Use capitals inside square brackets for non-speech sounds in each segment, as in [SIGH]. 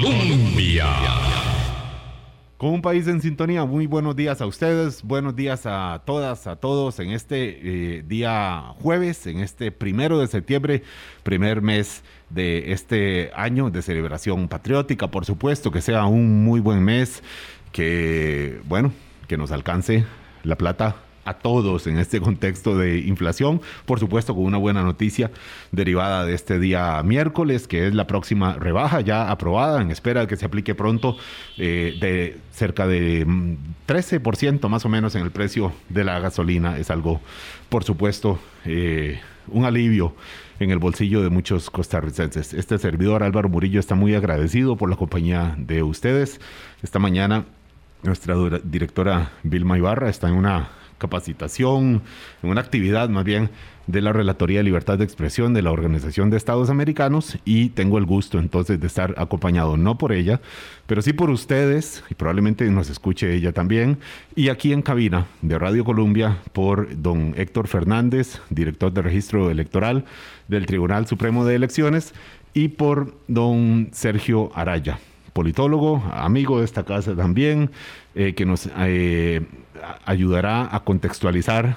Colombia. Con un país en sintonía, muy buenos días a ustedes, buenos días a todas, a todos en este eh, día jueves, en este primero de septiembre, primer mes de este año de celebración patriótica, por supuesto, que sea un muy buen mes, que, bueno, que nos alcance la plata a todos en este contexto de inflación. Por supuesto, con una buena noticia derivada de este día miércoles, que es la próxima rebaja ya aprobada, en espera de que se aplique pronto, eh, de cerca de 13% mm, más o menos en el precio de la gasolina. Es algo, por supuesto, eh, un alivio en el bolsillo de muchos costarricenses. Este servidor Álvaro Murillo está muy agradecido por la compañía de ustedes. Esta mañana nuestra directora Vilma Ibarra está en una capacitación, en una actividad más bien de la Relatoría de Libertad de Expresión de la Organización de Estados Americanos y tengo el gusto entonces de estar acompañado no por ella, pero sí por ustedes y probablemente nos escuche ella también y aquí en cabina de Radio Colombia por don Héctor Fernández, director de registro electoral del Tribunal Supremo de Elecciones y por don Sergio Araya, politólogo, amigo de esta casa también, eh, que nos eh, ayudará a contextualizar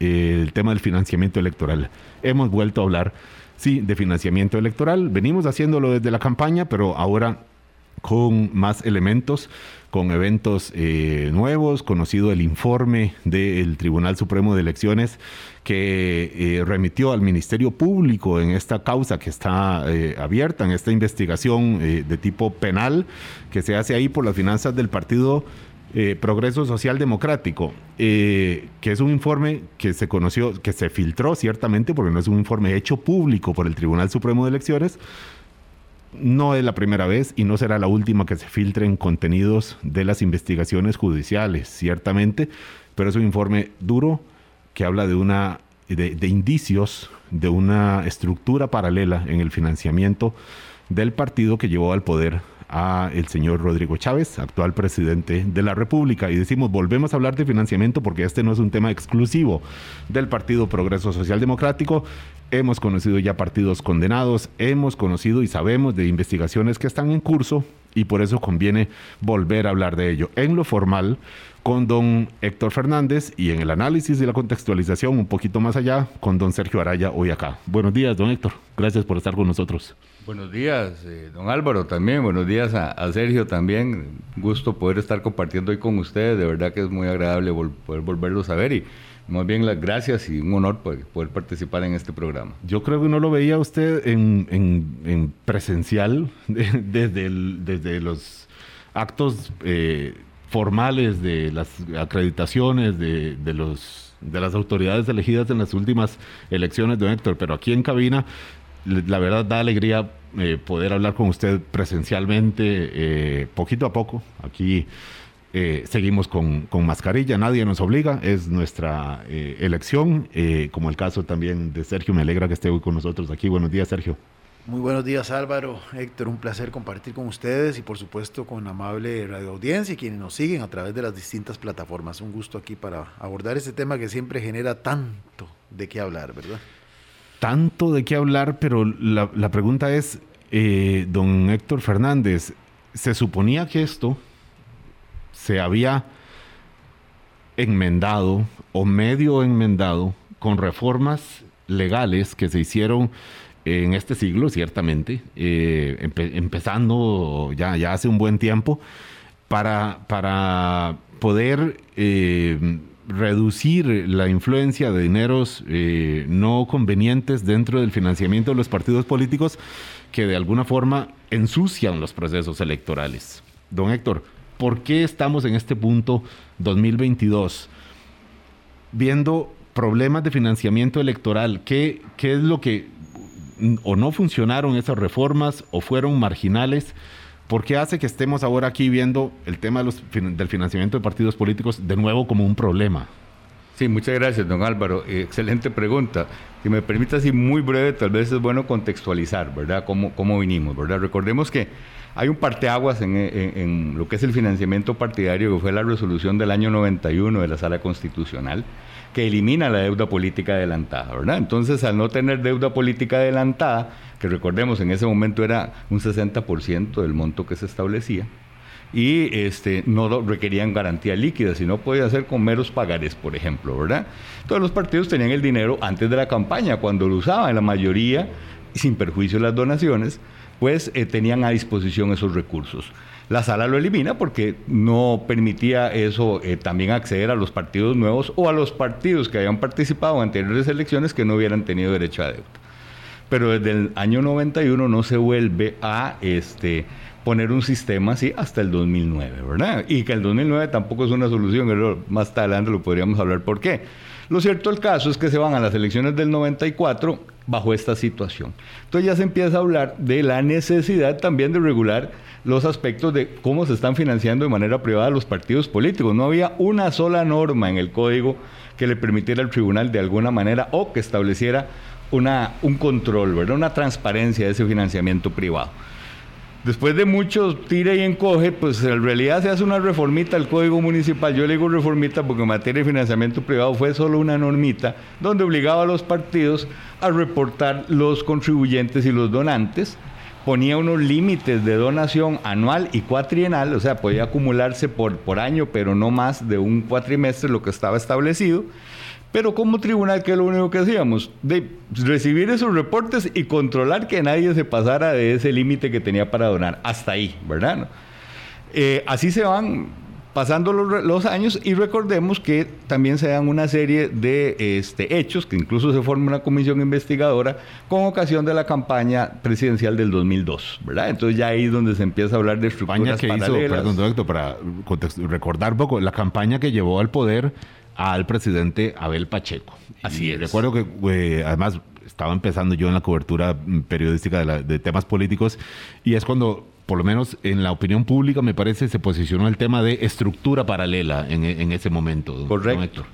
eh, el tema del financiamiento electoral. Hemos vuelto a hablar, sí, de financiamiento electoral. Venimos haciéndolo desde la campaña, pero ahora con más elementos, con eventos eh, nuevos, conocido el informe del Tribunal Supremo de Elecciones que eh, remitió al Ministerio Público en esta causa que está abierta, en esta investigación de tipo penal que se hace ahí por las finanzas del partido eh, Progreso Social Democrático, eh, que es un informe que se conoció, que se filtró ciertamente, porque no es un informe hecho público por el Tribunal Supremo de Elecciones. No es la primera vez y no será la última que se filtren contenidos de las investigaciones judiciales, ciertamente, pero es un informe duro que habla de una de indicios de una estructura paralela en el financiamiento del partido que llevó al poder a el señor Rodrigo Chávez, actual presidente de la República. Y decimos, volvemos a hablar de financiamiento porque este no es un tema exclusivo del Partido Progreso Social Democrático. Hemos conocido ya partidos condenados, hemos conocido y sabemos de investigaciones que están en curso y por eso conviene volver a hablar de ello. En lo formal, con don Héctor Fernández y en el análisis y la contextualización un poquito más allá con don Sergio Araya hoy acá. Buenos días, don Héctor. Gracias por estar con nosotros. Buenos días, eh, don Álvaro también. Buenos días a, Sergio también. Gusto poder estar compartiendo hoy con ustedes. De verdad que es muy agradable poder volverlos a ver y más bien las gracias y un honor poder, participar en este programa. Yo creo que no lo veía usted en, presencial [LAUGHS] desde, desde los actos eh, formales de las acreditaciones de, de, los, de las autoridades elegidas en las últimas elecciones, don Héctor, pero aquí en cabina la verdad da alegría eh, poder hablar con usted presencialmente, eh, poquito a poco. Aquí eh, seguimos con, con, mascarilla, nadie nos obliga, es nuestra elección, como el caso también de Sergio. Me alegra que esté hoy con nosotros aquí. Buenos días, Sergio. Muy buenos días Álvaro, Héctor, un placer compartir con ustedes y por supuesto con amable radio audiencia y quienes nos siguen a través de las distintas plataformas. Un gusto aquí para abordar este tema que siempre genera tanto de qué hablar, ¿verdad? tanto de qué hablar, pero la, pregunta es, eh, don Héctor Fernández, se suponía que esto se había enmendado o medio enmendado con reformas legales que se hicieron en este siglo, ciertamente, eh, empezando ya, ya hace un buen tiempo, para, para poder eh, reducir la influencia de dineros eh, no convenientes dentro del financiamiento de los partidos políticos que de alguna forma ensucian los procesos electorales. Don Héctor, ¿por qué estamos en este punto 2022 viendo problemas de financiamiento electoral? ¿Qué, qué es lo que o no funcionaron esas reformas o fueron marginales? ¿Por qué hace que estemos ahora aquí viendo el tema del financiamiento de partidos políticos de nuevo como un problema? Sí, muchas gracias, don Álvaro. Eh, excelente pregunta. Si me permite así muy breve, tal vez es bueno contextualizar, ¿verdad? Cómo, cómo vinimos, ¿verdad? Recordemos que hay un parteaguas en, en, lo que es el financiamiento partidario, que fue la resolución del año 91 de la Sala Constitucional, que elimina la deuda política adelantada, ¿verdad? Entonces, al no tener deuda política adelantada, que recordemos en ese momento era un 60% del monto que se establecía, y este, no requerían garantía líquida, sino podía ser con meros pagares, por ejemplo, ¿verdad? Todos los partidos tenían el dinero antes de la campaña, cuando lo usaban, la mayoría, sin perjuicio de las donaciones, pues eh, tenían a disposición esos recursos. La sala lo elimina porque no permitía eso eh, también acceder a los partidos nuevos o a los partidos que habían participado en anteriores elecciones que no hubieran tenido derecho a deuda. Pero desde el año 91 no se vuelve a este, poner un sistema así hasta el 2009, ¿verdad? Y que el 2009 tampoco es una solución, más adelante lo podríamos hablar por qué. Lo cierto el caso es que se van a las elecciones del 94 bajo esta situación. Entonces ya se empieza a hablar de la necesidad también de regular los aspectos de cómo se están financiando de manera privada los partidos políticos. No había una sola norma en el código que le permitiera al tribunal de alguna manera o que estableciera una, un control, ¿verdad? una transparencia de ese financiamiento privado. Después de mucho tira y encoge, pues en realidad se hace una reformita al Código Municipal. Yo le digo reformita porque en materia de financiamiento privado fue solo una normita donde obligaba a los partidos a reportar los contribuyentes y los donantes. Ponía unos límites de donación anual y cuatrienal, o sea, podía acumularse por, por año, pero no más de un cuatrimestre lo que estaba establecido. Pero como tribunal, ¿qué es lo único que hacíamos? De recibir esos reportes y controlar que nadie se pasara de ese límite que tenía para donar. Hasta ahí, ¿verdad? Eh, así se van pasando los, años y recordemos que también se dan una serie de este, hechos, que incluso se forma una comisión investigadora con ocasión de la campaña presidencial del 2002, ¿verdad? Entonces ya ahí es donde se empieza a hablar de estructuras que paralelas. Hizo, perdón, doctor, para recordar un poco, la campaña que llevó al poder al presidente Abel Pacheco. Así es. Recuerdo que eh, además estaba empezando yo en la cobertura periodística de, temas políticos y es cuando por lo menos en la opinión pública, me parece, se posicionó el tema de estructura paralela en, ese momento. Correcto.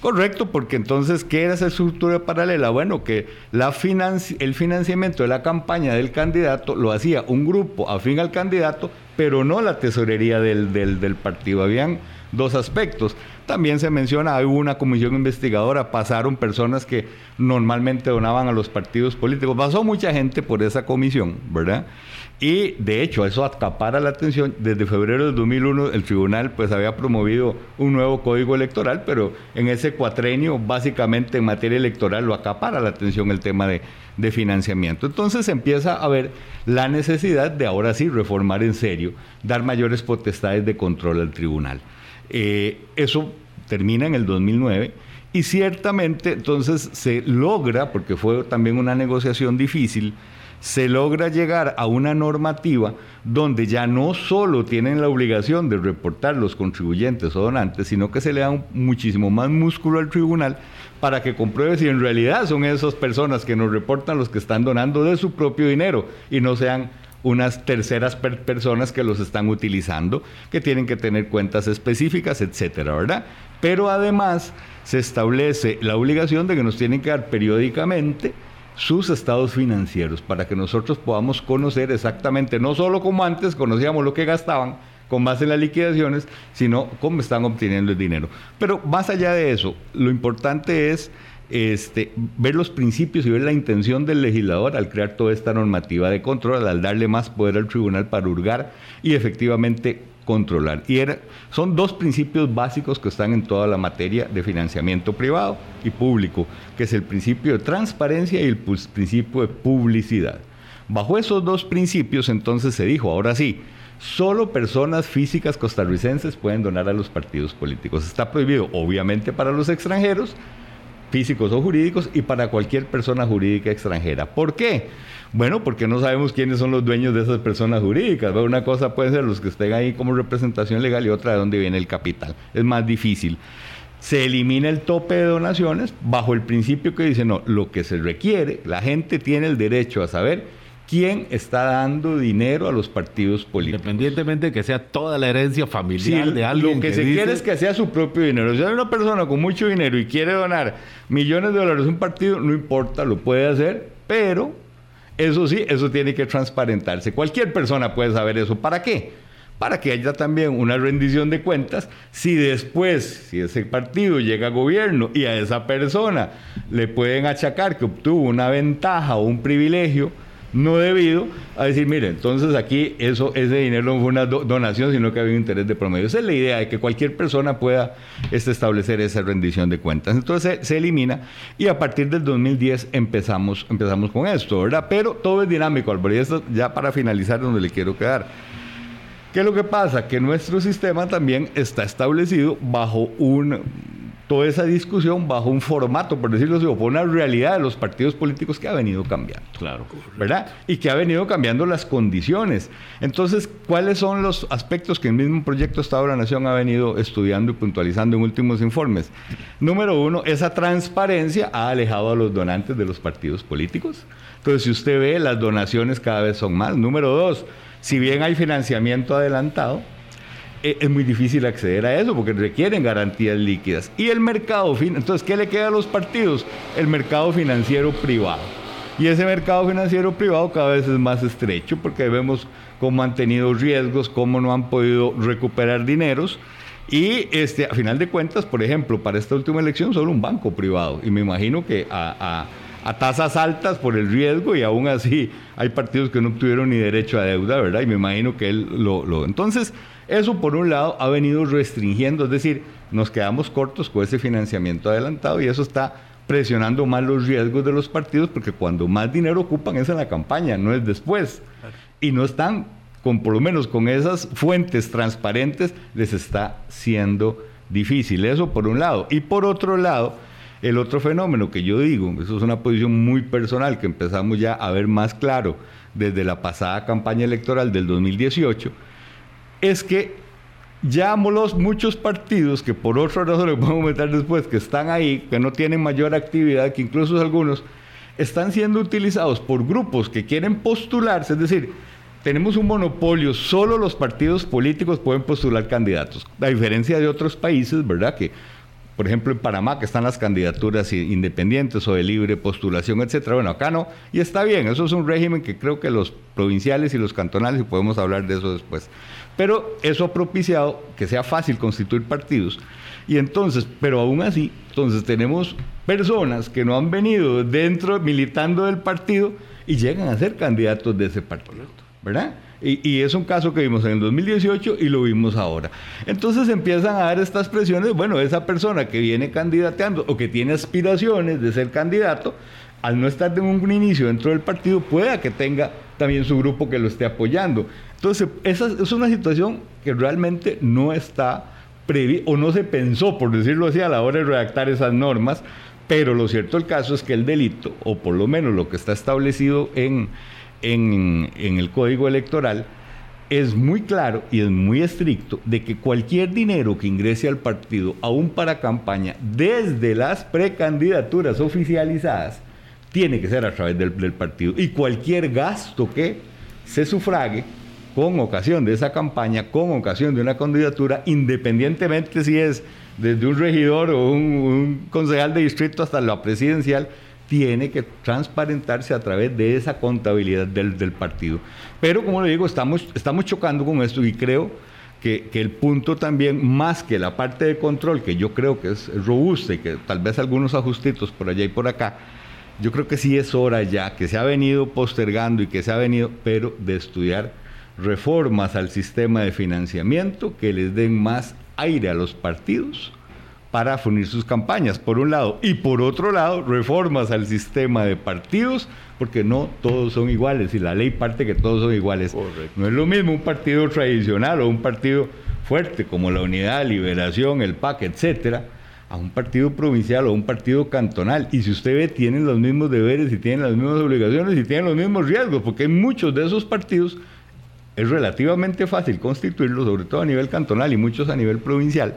Correcto, porque entonces, ¿qué era esa estructura paralela? Bueno, que la el financiamiento de la campaña del candidato lo hacía un grupo afín al candidato, pero no la tesorería del, del, del partido. Habían dos aspectos. También se menciona, hubo una comisión investigadora, pasaron personas que normalmente donaban a los partidos políticos, pasó mucha gente por esa comisión, ¿verdad? Y de hecho, eso acapara la atención. Desde febrero de 2001 el tribunal pues había promovido un nuevo código electoral, pero en ese cuatrenio básicamente en materia electoral lo acapara la atención el tema de, financiamiento. Entonces empieza a ver la necesidad de ahora sí reformar en serio, dar mayores potestades de control al tribunal. Eh, eso termina en el 2009 y ciertamente entonces se logra, porque fue también una negociación difícil, se logra llegar a una normativa donde ya no solo tienen la obligación de reportar los contribuyentes o donantes, sino que se le da muchísimo más músculo al tribunal para que compruebe si en realidad son esas personas que nos reportan los que están donando de su propio dinero y no sean unas terceras personas que los están utilizando, que tienen que tener cuentas específicas, etcétera, ¿verdad? Pero además se establece la obligación de que nos tienen que dar periódicamente sus estados financieros para que nosotros podamos conocer exactamente, no solo como antes conocíamos lo que gastaban con base en las liquidaciones, sino cómo están obteniendo el dinero. Pero más allá de eso, lo importante es este, ver los principios y ver la intención del legislador al crear toda esta normativa de control, al darle más poder al tribunal para hurgar y efectivamente controlar. Y son dos principios básicos que están en toda la materia de financiamiento privado y público, que es el principio de transparencia y el principio de publicidad. Bajo esos dos principios entonces se dijo, ahora sí, solo personas físicas costarricenses pueden donar a los partidos políticos. Está prohibido, obviamente, para los extranjeros, físicos o jurídicos y para cualquier persona jurídica extranjera. ¿Por qué? Bueno, porque no sabemos quiénes son los dueños de esas personas jurídicas. Una cosa puede ser los que estén ahí como representación legal y otra de dónde viene el capital. Es más difícil. Se elimina el tope de donaciones bajo el principio que dice, no, lo que se requiere, la gente tiene el derecho a saber quién está dando dinero a los partidos políticos. Independientemente de que sea toda la herencia familiar de alguien. Lo que, se quiere es que sea su propio dinero. Si hay una persona con mucho dinero y quiere donar millones de dólares a un partido, no importa, lo puede hacer, pero eso sí, eso tiene que transparentarse. Cualquier persona puede saber eso. ¿Para qué? Para que haya también una rendición de cuentas. Si después, si ese partido llega a gobierno y a esa persona le pueden achacar que obtuvo una ventaja o un privilegio, no debido a decir, mire, entonces aquí eso, ese dinero no fue una donación, sino que había un interés de promedio. Esa es la idea de que cualquier persona pueda este, establecer esa rendición de cuentas. Entonces se, elimina y a partir del 2010 empezamos, empezamos con esto, ¿verdad? Pero todo es dinámico, Álvaro, y esto ya para finalizar donde le quiero quedar. ¿Qué es lo que pasa? Que nuestro sistema también está establecido bajo un toda esa discusión bajo un formato, por decirlo así, o por una realidad de los partidos políticos que ha venido cambiando. Claro. ¿Verdad? Y que ha venido cambiando las condiciones. Entonces, ¿cuáles son los aspectos que el mismo proyecto Estado de la Nación ha venido estudiando y puntualizando en últimos informes? Número uno, esa transparencia ha alejado a los donantes de los partidos políticos. Entonces, si usted ve, las donaciones cada vez son más. Número dos, si bien hay financiamiento adelantado, es muy difícil acceder a eso porque requieren garantías líquidas. Y el mercado, entonces, ¿qué le queda a los partidos? El mercado financiero privado. Y ese mercado financiero privado cada vez es más estrecho porque vemos cómo han tenido riesgos, cómo no han podido recuperar dineros. Y este, a final de cuentas, por ejemplo, para esta última elección solo un banco privado. Y me imagino que a, a tasas altas por el riesgo y aún así hay partidos que no tuvieron ni derecho a deuda, ¿verdad? Y me imagino que él lo... lo entonces, eso por un lado ha venido restringiendo, es decir, nos quedamos cortos con ese financiamiento adelantado y eso está presionando más los riesgos de los partidos porque cuando más dinero ocupan es en la campaña, no es después. Y no están, con, por lo menos con esas fuentes transparentes, les está siendo difícil. Eso por un lado. Y por otro lado, el otro fenómeno que yo digo, eso es una posición muy personal que empezamos ya a ver más claro desde la pasada campaña electoral del 2018, es que ya los muchos partidos que por otra razón le podemos meter después, que están ahí, que no tienen mayor actividad, que incluso algunos están siendo utilizados por grupos que quieren postularse, es decir, tenemos un monopolio, solo los partidos políticos pueden postular candidatos, a diferencia de otros países, ¿verdad? Que por ejemplo, en Panamá, que están las candidaturas independientes o de libre postulación, etcétera. Bueno, acá no. Y está bien, eso es un régimen que creo que los provinciales y los cantonales, y podemos hablar de eso después. Pero eso ha propiciado que sea fácil constituir partidos. Y entonces, pero aún así, entonces tenemos personas que no han venido dentro, militando del partido, y llegan a ser candidatos de ese partido. ¿Verdad? Y, es un caso que vimos en el 2018 y lo vimos ahora. Entonces empiezan a dar estas presiones, bueno, esa persona que viene candidateando o que tiene aspiraciones de ser candidato, al no estar de un inicio dentro del partido, pueda que tenga también su grupo que lo esté apoyando. Entonces, esa es una situación que realmente no está prevista o no se pensó, por decirlo así, a la hora de redactar esas normas, pero lo cierto del caso es que el delito, o por lo menos lo que está establecido en, en, el código electoral es muy claro y es muy estricto de que cualquier dinero que ingrese al partido, aún para campaña, desde las precandidaturas oficializadas, tiene que ser a través del, del, partido. Y cualquier gasto que se sufrague con ocasión de esa campaña, con ocasión de una candidatura, independientemente si es desde un regidor o un, concejal de distrito hasta la presidencial, tiene que transparentarse a través de esa contabilidad del, partido. Pero como le digo, estamos, estamos chocando con esto y creo que, que, el punto también, más que la parte de control, que yo creo que es robusta y que tal vez algunos ajustitos por allá y por acá, yo creo que sí es hora ya, que se ha venido postergando y que se ha venido, pero de estudiar reformas al sistema de financiamiento que les den más aire a los partidos para funir sus campañas, por un lado, y por otro lado, reformas al sistema de partidos, porque no todos son iguales, y la ley parte que todos son iguales. No es lo mismo un partido tradicional o un partido fuerte como la Unidad, Liberación, el PAC, etcétera, a un partido provincial o un partido cantonal. Y si usted ve, tienen los mismos deberes y tienen las mismas obligaciones y tienen los mismos riesgos, porque hay muchos de esos partidos es relativamente fácil constituirlos, sobre todo a nivel cantonal y muchos a nivel provincial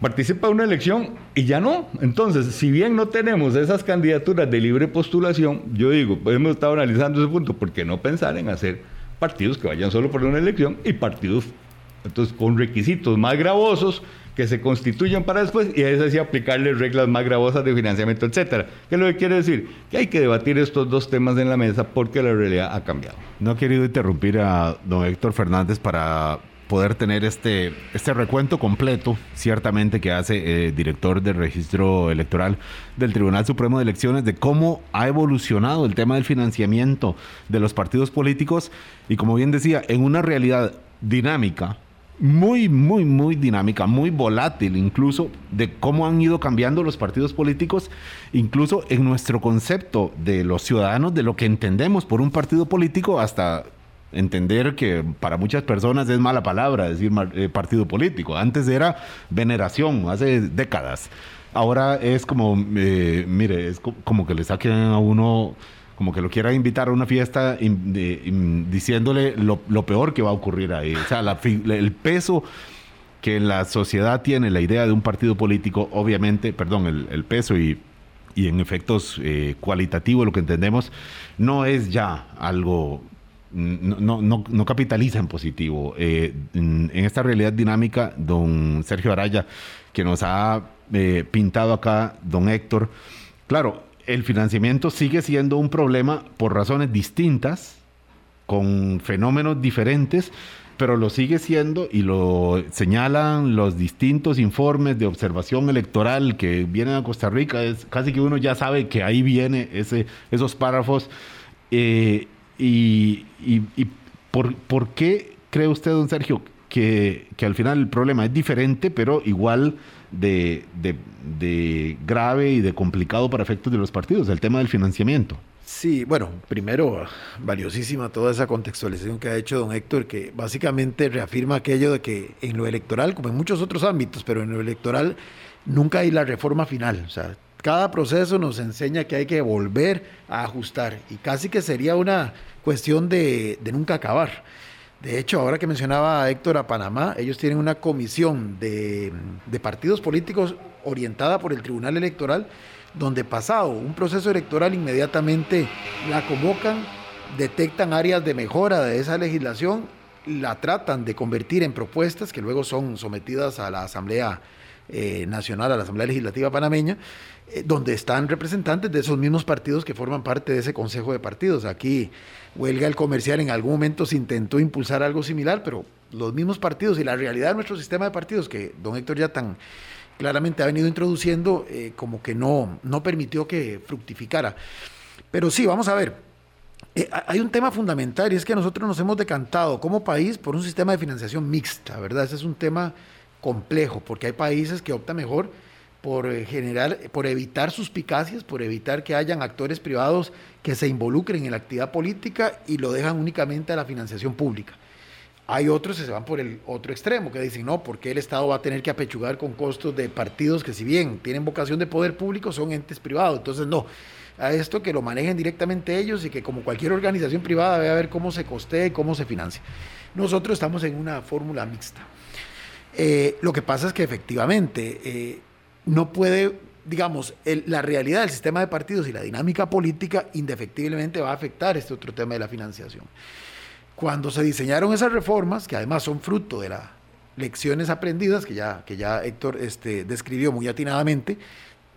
participa en una elección y ya no. Entonces, si bien no tenemos esas candidaturas de libre postulación, yo digo, hemos estado analizando ese punto, ¿por qué no pensar en hacer partidos que vayan solo por una elección y partidos entonces con requisitos más gravosos que se constituyan para después y a eso sí aplicarle reglas más gravosas de financiamiento, etcétera. ¿Qué es lo que quiere decir? Que hay que debatir estos dos temas en la mesa porque la realidad ha cambiado. No he querido interrumpir a don Héctor Fernández para poder tener este, este recuento completo, ciertamente, que hace el director del registro electoral del Tribunal Supremo de Elecciones, de cómo ha evolucionado el tema del financiamiento de los partidos políticos y, como bien decía, en una realidad dinámica, muy, muy, muy dinámica, muy volátil incluso, de cómo han ido cambiando los partidos políticos, incluso en nuestro concepto de los ciudadanos, de lo que entendemos por un partido político, hasta entender que para muchas personas es mala palabra decir eh, partido político. Antes era veneración, hace décadas. Ahora es como, eh, mire, es como que le saquen a uno como que lo quiera invitar a una fiesta diciéndole lo, peor que va a ocurrir ahí. O sea, el peso que la sociedad tiene la idea de un partido político, obviamente, perdón, el, peso y, en efectos eh, cualitativos lo que entendemos, no es ya algo, no, no, no, capitaliza en positivo. Eh, en, esta realidad dinámica, don Sergio Araya, que nos ha eh, pintado acá, don Héctor, claro, el financiamiento sigue siendo un problema por razones distintas, con fenómenos diferentes, pero lo sigue siendo y lo señalan los distintos informes de observación electoral que vienen a Costa Rica. Es casi que uno ya sabe que ahí viene ese, esos párrafos. Eh, y, por, por, qué cree usted, don Sergio, que, que al final el problema es diferente, pero igual de, de, grave y de complicado para efectos de los partidos, el tema del financiamiento. Sí, bueno, primero, valiosísima toda esa contextualización que ha hecho don Héctor, que básicamente reafirma aquello de que en lo electoral, como en muchos otros ámbitos, pero en lo electoral nunca hay la reforma final. O sea, cada proceso nos enseña que hay que volver a ajustar y casi que sería una cuestión de, de nunca acabar. De hecho, ahora que mencionaba a Héctor a Panamá, ellos tienen una comisión de, partidos políticos orientada por el Tribunal Electoral, donde pasado un proceso electoral inmediatamente la convocan, detectan áreas de mejora de esa legislación, la tratan de convertir en propuestas que luego son sometidas a la Asamblea eh, Nacional, a la Asamblea Legislativa Panameña, eh, donde están representantes de esos mismos partidos que forman parte de ese Consejo de Partidos. Aquí huelga el comercial en algún momento se intentó impulsar algo similar, pero los mismos partidos y la realidad de nuestro sistema de partidos, que don Héctor ya tan claramente ha venido introduciendo, eh, como que no, no permitió que fructificara. Pero sí, vamos a ver. Hay un tema fundamental y es que nosotros nos hemos decantado como país por un sistema de financiación mixta, ¿verdad? Ese es un tema complejo porque hay países que optan mejor por eh, generar, por evitar suspicacias, por evitar que hayan actores privados que se involucren en la actividad política y lo dejan únicamente a la financiación pública. Hay otros que se van por el otro extremo, que dicen, no, porque el Estado va a tener que apechugar con costos de partidos que si bien tienen vocación de poder público, son entes privados. Entonces, no, a esto que lo manejen directamente ellos y que como cualquier organización privada a ver cómo se costea y cómo se financia. Nosotros estamos en una fórmula mixta. Eh, lo que pasa es que efectivamente eh, no puede, digamos, la realidad del sistema de partidos y la dinámica política indefectiblemente va a afectar este otro tema de la financiación. Cuando se diseñaron esas reformas, que además son fruto de las lecciones aprendidas, que ya, que ya Héctor este, describió muy atinadamente,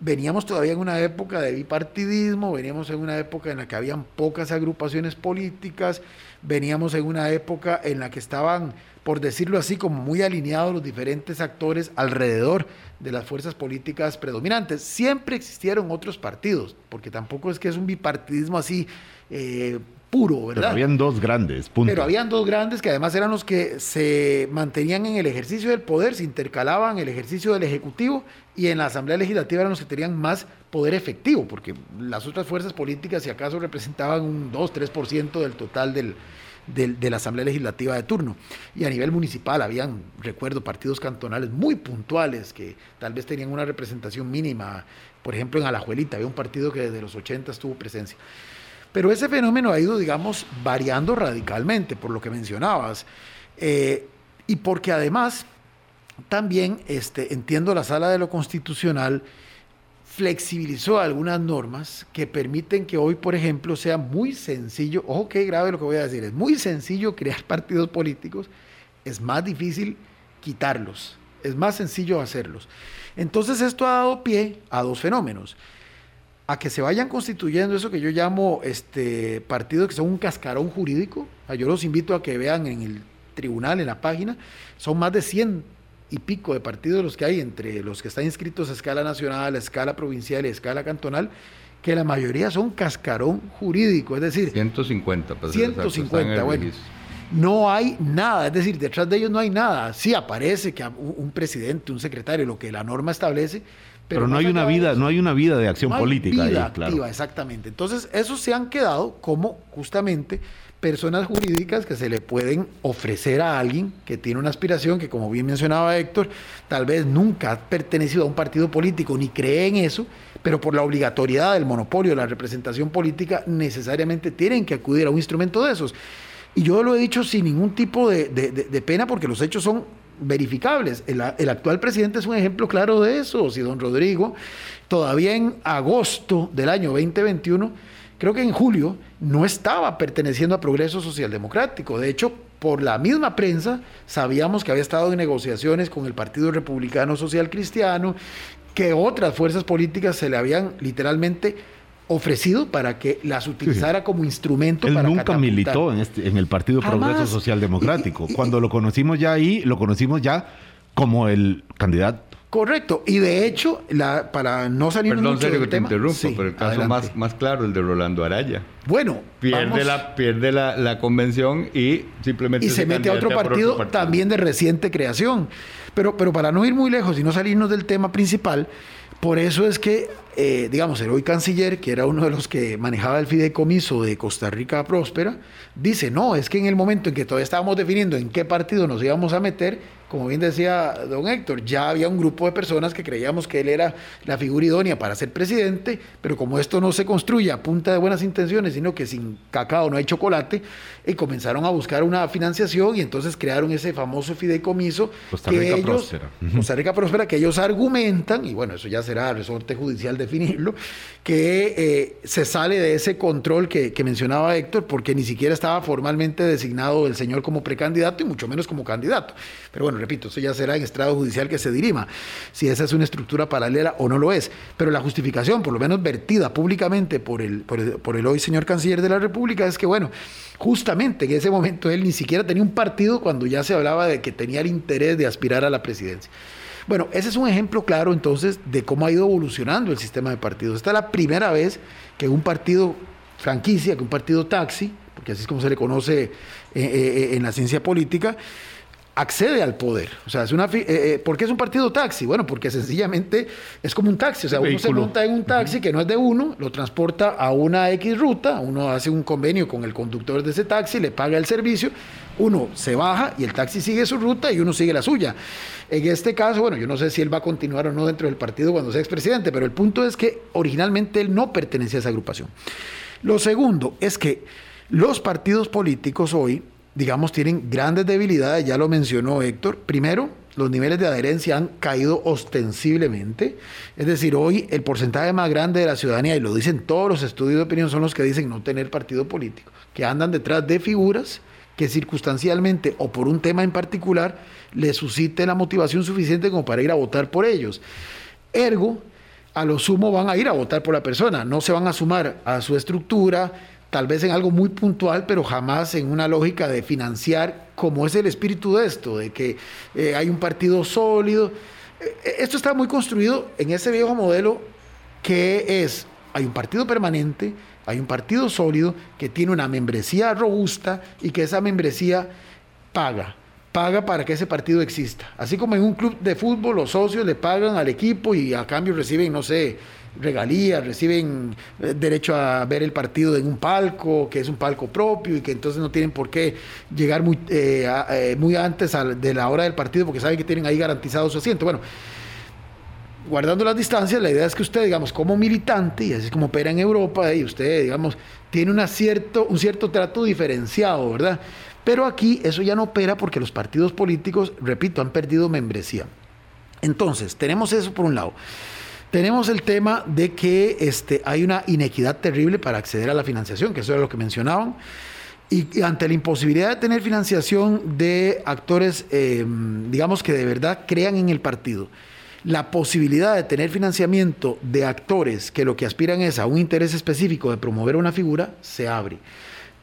veníamos todavía en una época de bipartidismo, veníamos en una época en la que habían pocas agrupaciones políticas, veníamos en una época en la que estaban, por decirlo así, como muy alineados los diferentes actores alrededor de las fuerzas políticas predominantes. Siempre existieron otros partidos, porque tampoco es que es un bipartidismo así eh, puro, ¿verdad? Pero habían dos grandes, punto. Pero habían dos grandes que además eran los que se mantenían en el ejercicio del poder, se intercalaban el ejercicio del Ejecutivo y en la Asamblea Legislativa eran los que tenían más poder efectivo, porque las otras fuerzas políticas, si acaso, representaban un 2-3% del total del, de, la Asamblea Legislativa de turno. Y a nivel municipal habían, recuerdo, partidos cantonales muy puntuales que tal vez tenían una representación mínima. Por ejemplo, en Alajuelita había un partido que desde los 80 tuvo presencia. Pero ese fenómeno ha ido, digamos, variando radicalmente, por lo que mencionabas. Eh, y porque además también este, entiendo la sala de lo constitucional flexibilizó algunas normas que permiten que hoy, por ejemplo, sea muy sencillo, ojo qué grave lo que voy a decir, es muy sencillo crear [LAUGHS] partidos políticos, es más difícil quitarlos, es más sencillo hacerlos. Entonces esto ha dado pie a dos fenómenos, a que se vayan constituyendo eso que yo llamo este, partidos que son un cascarón jurídico, yo los invito a que vean en el tribunal, en la página, son más de 100 y pico de partidos los que hay entre los que están inscritos a escala nacional, a escala provincial y a escala cantonal, que la mayoría son cascarón jurídico, es decir... 150, pues, 150, bueno. No hay nada, es decir, detrás de ellos no hay nada. Sí aparece que un presidente, un secretario, lo que la norma establece, pero, no hay una vida, no hay una vida de acción política. Vida activa, exactamente. Entonces, esos se han quedado como justamente personas jurídicas que se le pueden ofrecer a alguien que tiene una aspiración que, como bien mencionaba Héctor, tal vez nunca ha pertenecido a un partido político ni cree en eso, pero por la obligatoriedad del monopolio de la representación política necesariamente tienen que acudir a un instrumento de esos. Y yo lo he dicho sin ningún tipo de, pena porque los hechos son verificables. El, el, actual presidente es un ejemplo claro de eso. Si don Rodrigo, todavía en agosto del año 2021, creo que en julio, no estaba perteneciendo a Progreso Social Democrático. De hecho, por la misma prensa sabíamos que había estado en negociaciones con el Partido Republicano Social Cristiano, que otras fuerzas políticas se le habían literalmente ofrecido para que las utilizara como instrumento Él para nunca militó en, este, en el Partido Progreso Social Democrático. [LAUGHS] Cuando lo conocimos ya ahí, lo conocimos ya como el candidato. Correcto, y de hecho, la, para no salir Perdón, mucho del que te interrumpo, pero el caso más, más claro, el de Rolando Araya. Bueno, pierde, la, pierde la, convención y simplemente... Y se, mete a otro partido, también de reciente creación. Pero, pero para no ir muy lejos y no salirnos del tema principal, por eso es que, eh, digamos, el hoy canciller, que era uno de los que manejaba el fideicomiso de Costa Rica Próspera, dice, no, es que en el momento en que todavía estábamos definiendo en qué partido nos íbamos a meter, como bien decía don Héctor, ya había un grupo de personas que creíamos que él era la figura idónea para ser presidente, pero como esto no se construye a punta de buenas intenciones, sino que sin cacao no hay chocolate, y comenzaron a buscar una financiación y entonces crearon ese famoso fideicomiso Costa Rica que Próspera. Costa Rica Próspera, que ellos argumentan, y bueno, eso ya será resorte judicial definirlo, que eh, se sale de ese control que, mencionaba Héctor, porque ni siquiera estaba formalmente designado el señor como precandidato y mucho menos como candidato. Pero bueno, repito, eso ya será en estrado judicial que se dirima, si esa es una estructura paralela o no lo es. Pero la justificación, por lo menos vertida públicamente por el, por el, hoy señor canciller de la República, es que, bueno, justamente en ese momento él ni siquiera tenía un partido cuando ya se hablaba de que tenía el interés de aspirar a la presidencia. Bueno, ese es un ejemplo claro entonces de cómo ha ido evolucionando el sistema de partidos. Esta es la primera vez que un partido franquicia, que un partido taxi, porque así es como se le conoce eh, eh, eh, en la ciencia política, accede al poder. O sea, es una eh, eh, ¿por qué es un partido taxi? Bueno, porque sencillamente es como un taxi. O sea, uno se monta en un taxi que no es de uno, lo transporta a una X ruta, uno hace un convenio con el conductor de ese taxi, le paga el servicio, uno se baja y el taxi sigue su ruta y uno sigue la suya. En este caso, bueno, yo no sé si él va a continuar o no dentro del partido cuando sea expresidente, pero el punto es que originalmente él no pertenecía a esa agrupación. Lo segundo es que los partidos políticos hoy digamos, tienen grandes debilidades, ya lo mencionó Héctor. Primero, los niveles de adherencia han caído ostensiblemente. Es decir, hoy el porcentaje más grande de la ciudadanía, y lo dicen todos los estudios de opinión, son los que dicen no tener partido político, que andan detrás de figuras que circunstancialmente o por un tema en particular les suscite la motivación suficiente como para ir a votar por ellos. Ergo, a lo sumo van a ir a votar por la persona, no se van a sumar a su estructura, tal vez en algo muy puntual, pero jamás en una lógica de financiar, como es el espíritu de esto, de que eh, hay un partido sólido. Eh, esto está muy construido en ese viejo modelo que es, hay un partido permanente, hay un partido sólido que tiene una membresía robusta y que esa membresía paga paga para que ese partido exista. Así como en un club de fútbol los socios le pagan al equipo y a cambio reciben, no sé, regalías, reciben eh, derecho a ver el partido en un palco, que es un palco propio y que entonces no tienen por qué llegar muy, eh, eh, muy antes de la hora del partido porque saben que tienen ahí garantizado su asiento. Bueno, guardando las distancias, la idea es que usted, digamos, como militante, y así como opera en Europa, y usted, digamos, tiene cierto, un cierto trato diferenciado, ¿verdad? Pero aquí eso ya no opera porque los partidos políticos, repito, han perdido membresía. Entonces, tenemos eso por un lado. Tenemos el tema de que este, hay una inequidad terrible para acceder a la financiación, que eso es lo que mencionaban. Y, ante la imposibilidad de tener financiación de actores, em, digamos que de verdad crean en el partido, la posibilidad de tener financiamiento de actores que lo que aspiran es a un interés específico de promover una figura, se abre.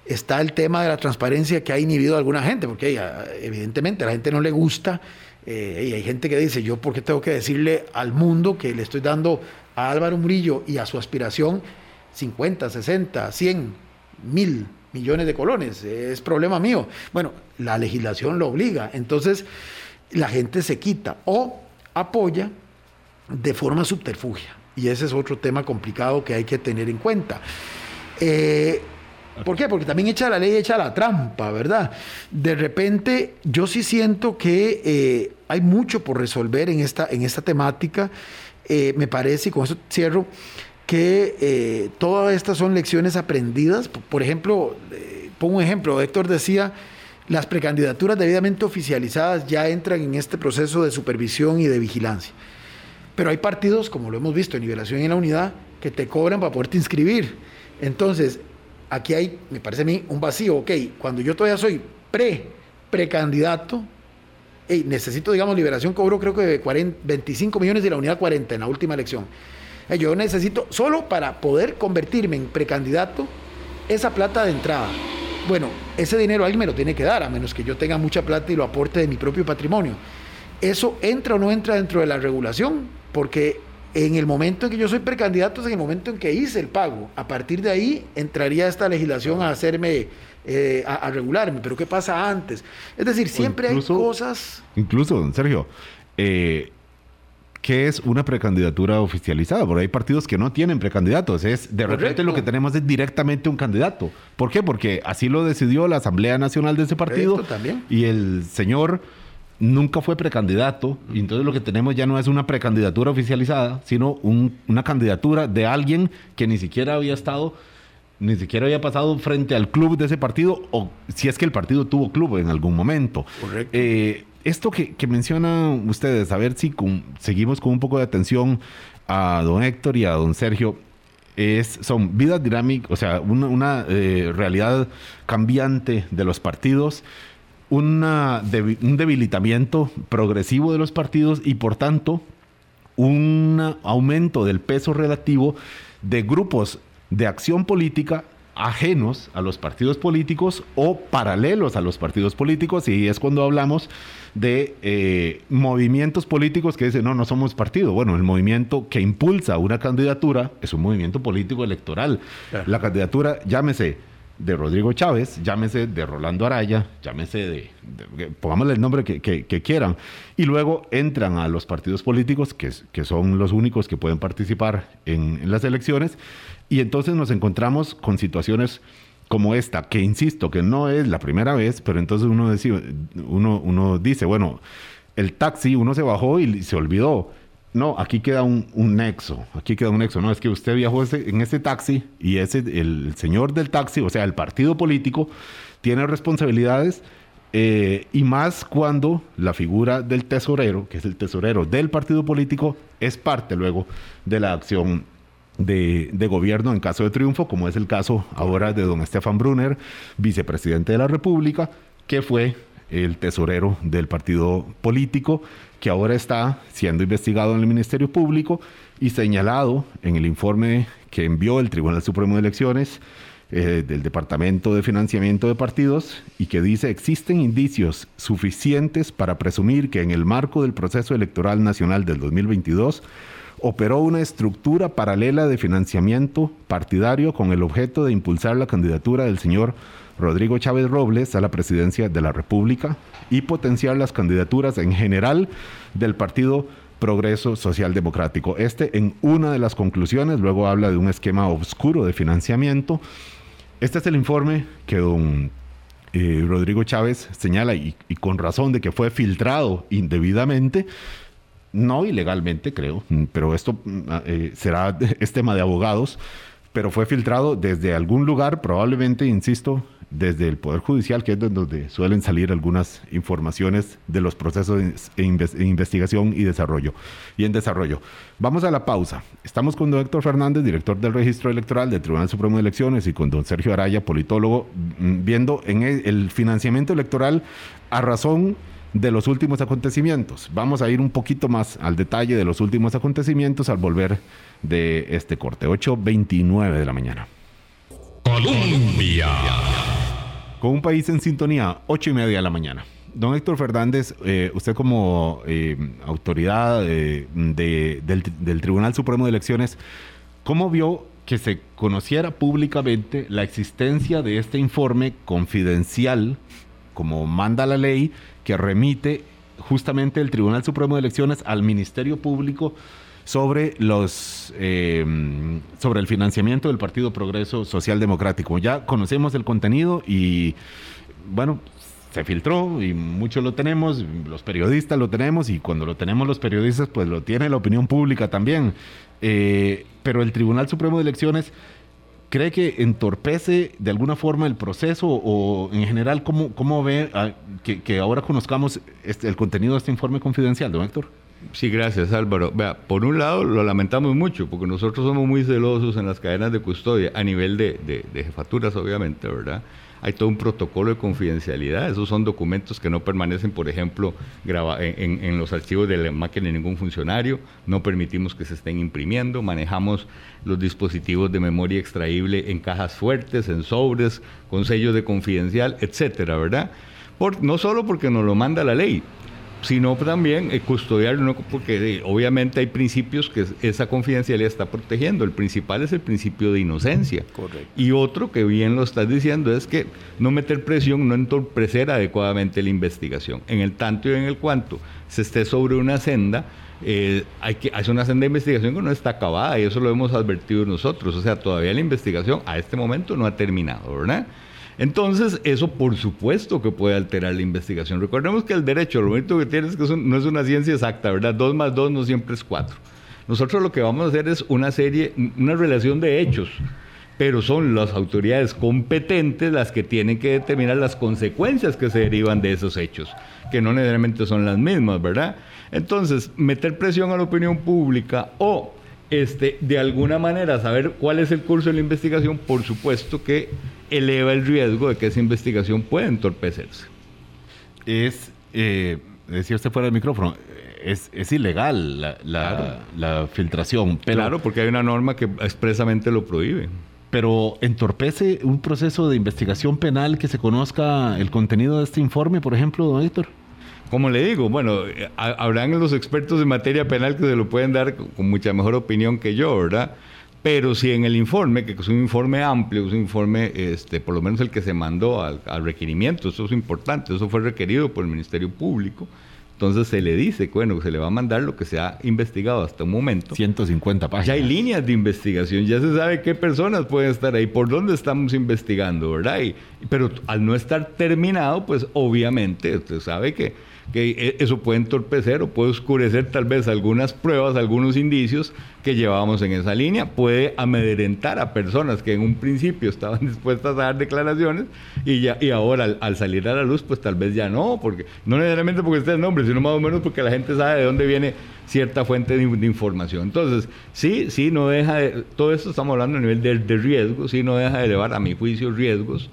Está el tema de la transparencia que ha inhibido a alguna gente, porque evidentemente a la gente no le gusta eh, y hay gente que dice, yo por qué tengo que decirle al mundo que le estoy dando a Álvaro Murillo y a su aspiración 50, 60, 100, mil millones de colones, es problema mío. Bueno, la legislación lo obliga, entonces la gente se quita o apoya de forma subterfugia. Y ese es otro tema complicado que hay que tener en cuenta. Eh, ¿Por qué? Porque también echa la ley, echa la trampa, ¿verdad? De repente, yo sí siento que eh, hay mucho por resolver en esta, en esta temática. Eh, me parece, y con eso cierro, que todas estas son lecciones aprendidas. Por ejemplo, pongo un ejemplo, Héctor decía, las precandidaturas debidamente oficializadas ya entran en este proceso de supervisión y de vigilancia. Pero hay partidos, como lo hemos visto en Liberación y en la Unidad, que te cobran para poderte inscribir. Entonces, aquí hay, me parece a mí, un vacío. Ok, cuando yo todavía soy pre, precandidato, hey, necesito, digamos, liberación, cobro creo que 25 millones de la unidad 40 en la última elección. yo necesito, solo para poder convertirme en precandidato, esa plata de entrada. Bueno, ese dinero alguien me lo tiene que dar, a menos que yo tenga mucha plata y lo aporte de mi propio patrimonio. ¿Eso entra o no entra dentro de la regulación? Porque en el momento en que yo soy precandidato es en el momento en que hice el pago. A partir de ahí entraría esta legislación a hacerme, eh, a, regularme. Pero ¿qué pasa antes? Es decir, siempre hay cosas... Incluso, Sergio, eh, ¿qué es una precandidatura oficializada? Porque hay partidos que no tienen precandidatos. Es, de repente lo que tenemos es directamente un candidato. ¿Por qué? Porque así lo decidió la Asamblea Nacional de ese partido. También. Y el señor nunca fue precandidato y entonces lo que tenemos ya no es una precandidatura oficializada, sino una candidatura de alguien que ni siquiera había estado, ni siquiera había pasado frente al club de ese partido o si es que el partido tuvo club en algún momento. Correcto. Eh, esto que, mencionan ustedes, a ver si seguimos con un poco de atención a don Héctor y a don Sergio, es, son vidas dinámicas, o sea, una, eh, realidad cambiante de los partidos una un debilitamiento progresivo de los partidos y por tanto un aumento del peso relativo de grupos de acción política ajenos a los partidos políticos o paralelos a los partidos políticos y es cuando hablamos de eh, movimientos políticos que dicen no, no somos partido. Bueno, el movimiento que impulsa una candidatura es un movimiento político electoral. La candidatura, llámese de Rodrigo Chávez, llámese de Rolando Araya, llámese de, pongámosle el nombre que, quieran, y luego entran a los partidos políticos, que, que son los únicos que pueden participar en, las elecciones, y entonces nos encontramos con situaciones como esta, que insisto, que no es la primera vez, pero entonces uno, uno dice, bueno, el taxi, uno se bajó y se olvidó. No, aquí queda un, nexo, aquí queda un nexo, no, es que usted viajó en ese taxi y ese, el señor del taxi, o sea, el partido político, tiene responsabilidades eh, y más cuando la figura del tesorero, que es el tesorero del partido político, es parte luego de la acción de, gobierno en caso de triunfo, como es el caso ahora de don Estefan Brunner, vicepresidente de la República, que fue el tesorero del partido político que ahora está siendo investigado en el Ministerio Público y señalado en el informe que envió el Tribunal Supremo de Elecciones eh, del Departamento de Financiamiento de Partidos y que dice existen indicios suficientes para presumir que en el marco del proceso electoral nacional del 2022 operó una estructura paralela de financiamiento partidario con el objeto de impulsar la candidatura del señor Rodrigo Chávez Robles a la presidencia de la República y potenciar las candidaturas en general del Partido Progreso Social Democrático. Este en una de las conclusiones, luego habla de un esquema oscuro de financiamiento. Este es el informe que don eh, Rodrigo Chávez señala y, con razón de que fue filtrado indebidamente, no ilegalmente creo, pero esto mm, eh, será [LAUGHS] es tema de abogados pero fue filtrado desde algún lugar, probablemente, insisto, desde el Poder Judicial, que es donde suelen salir algunas informaciones de los procesos de investigación y desarrollo. Y en desarrollo. Vamos a la pausa. Estamos con don Héctor Fernández, director del Registro Electoral del Tribunal Supremo de Elecciones, y con don Sergio Araya, politólogo, mm, viendo en el financiamiento electoral a razón de los últimos acontecimientos. Vamos a ir un poquito más al detalle de los últimos acontecimientos al volver de este corte. 8.29 de la mañana. Colombia. Con un país en sintonía, 8 y media de la mañana. Don Héctor Fernández, eh, usted como eh, autoridad eh, del, del Tribunal Supremo de Elecciones, ¿cómo vio que se conociera públicamente la existencia de este informe confidencial, como manda la ley, que remite justamente el Tribunal Supremo de Elecciones al Ministerio Público sobre los eh, sobre el financiamiento del Partido Progreso Social Democrático. Ya conocemos el contenido y bueno, se filtró y muchos lo tenemos, los periodistas lo tenemos y cuando lo tenemos los periodistas pues lo tiene la opinión pública también. Eh, pero el Tribunal Supremo de Elecciones ¿Cree que entorpece de alguna forma el proceso o en general cómo, cómo ve que, ahora conozcamos este, el contenido de este informe confidencial, don Héctor? Sí, gracias Álvaro. Vea, por un lado lo lamentamos mucho porque nosotros somos muy celosos en las cadenas de custodia a nivel de, de jefaturas, obviamente, ¿verdad? Hay todo un protocolo de confidencialidad. Esos son documentos que no permanecen, por ejemplo, en, los archivos de la máquina de ningún funcionario, no permitimos que se estén imprimiendo, manejamos los dispositivos de memoria extraíble en cajas fuertes, en sobres, con sellos de confidencial, etcétera, ¿verdad? no solo porque nos lo manda la ley, sino también eh, custodiarlo, porque eh, obviamente hay principios que esa confidencialidad está protegiendo. El principal es el principio de inocencia. Correcto. Y otro que bien lo estás diciendo es que no meter presión, no entorpecer adecuadamente la investigación. En el tanto y en el cuanto se esté sobre una senda, eh, hay que hacer una senda de investigación que no está acabada y eso lo hemos advertido nosotros. O sea, todavía la investigación a este momento no ha terminado, ¿verdad? Entonces, eso por supuesto que puede alterar la investigación. Recordemos que el derecho, lo único que tiene es que no es una ciencia exacta, ¿verdad? Dos más dos no siempre es cuatro. Nosotros lo que vamos a hacer es una serie, una relación de hechos, pero son las autoridades competentes las que tienen que determinar las consecuencias que se derivan de esos hechos, que no necesariamente son las mismas, ¿verdad? Entonces, meter presión a la opinión pública o este, de alguna manera saber cuál es el curso de la investigación, por supuesto que eleva el riesgo de que esa investigación pueda entorpecerse. Es, eh, decía usted fuera del micrófono, es, es ilegal la, la, filtración. claro, porque hay una norma que expresamente lo prohíbe. Pero entorpece un proceso de investigación penal que se conozca el contenido de este informe, por ejemplo, don Héctor. Como le digo, bueno, habrán los expertos en materia penal que se lo pueden dar con mucha mejor opinión que yo, ¿verdad? Pero si en el informe, que es un informe amplio, es un informe, este, por lo menos el que se mandó al, requerimiento, eso es importante, eso fue requerido por el Ministerio Público, entonces se le dice, bueno, se le va a mandar lo que se ha investigado hasta un momento. 150 páginas. Ya hay líneas de investigación, ya se sabe qué personas pueden estar ahí, por dónde estamos investigando, ¿verdad? pero al no estar terminado, pues obviamente usted sabe que que e, eso puede entorpecer o puede oscurecer tal vez algunas pruebas, algunos indicios que llevábamos en esa línea, puede amedrentar a personas que en un principio estaban [LAUGHS] dispuestas a dar declaraciones y ya y ahora al, salir a la luz pues tal vez ya no, porque no necesariamente porque esté el nombre, sino más o menos porque la gente sabe de dónde viene cierta fuente de, información. Entonces, sí, sí, no deja de, todo esto estamos hablando a nivel de, de riesgo, sí, no deja de elevar a mi juicio riesgos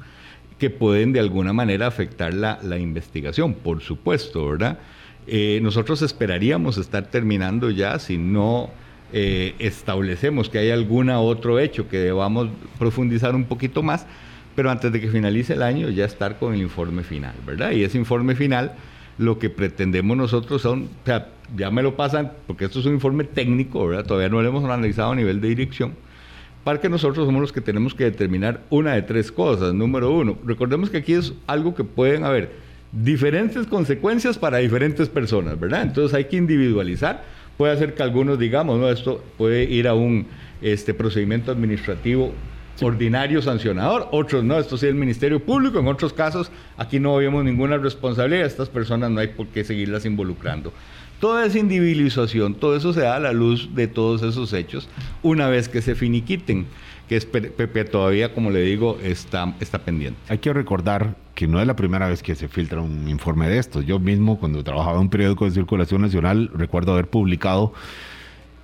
que pueden de alguna manera afectar la, investigación, por supuesto, ¿verdad? Eh, nosotros esperaríamos estar terminando ya si no eh, establecemos que hay algún otro hecho que debamos profundizar un poquito más, pero antes de que finalice el año ya estar con el informe final, ¿verdad? Y ese informe final lo que pretendemos nosotros son, o sea, ya me lo pasan, porque esto es un informe técnico, ¿verdad? Todavía no lo hemos analizado a nivel de dirección para que nosotros somos los que tenemos que determinar una de tres cosas. Número uno, recordemos que aquí es algo que pueden haber diferentes consecuencias para diferentes personas, ¿verdad? Entonces hay que individualizar. Puede hacer que algunos digamos, no, esto puede ir a un este, procedimiento administrativo ordinario sancionador, otros no, esto sí es el Ministerio Público, en otros casos aquí no vemos ninguna responsabilidad, estas personas no hay por qué seguirlas involucrando. Toda esa individualización, todo eso se da a la luz de todos esos hechos una vez que se finiquiten. que es Pepe todavía, como le digo, está, está pendiente. Hay que recordar que no es la primera vez que se filtra un informe de esto. Yo mismo, cuando trabajaba en un periódico de circulación nacional, recuerdo haber publicado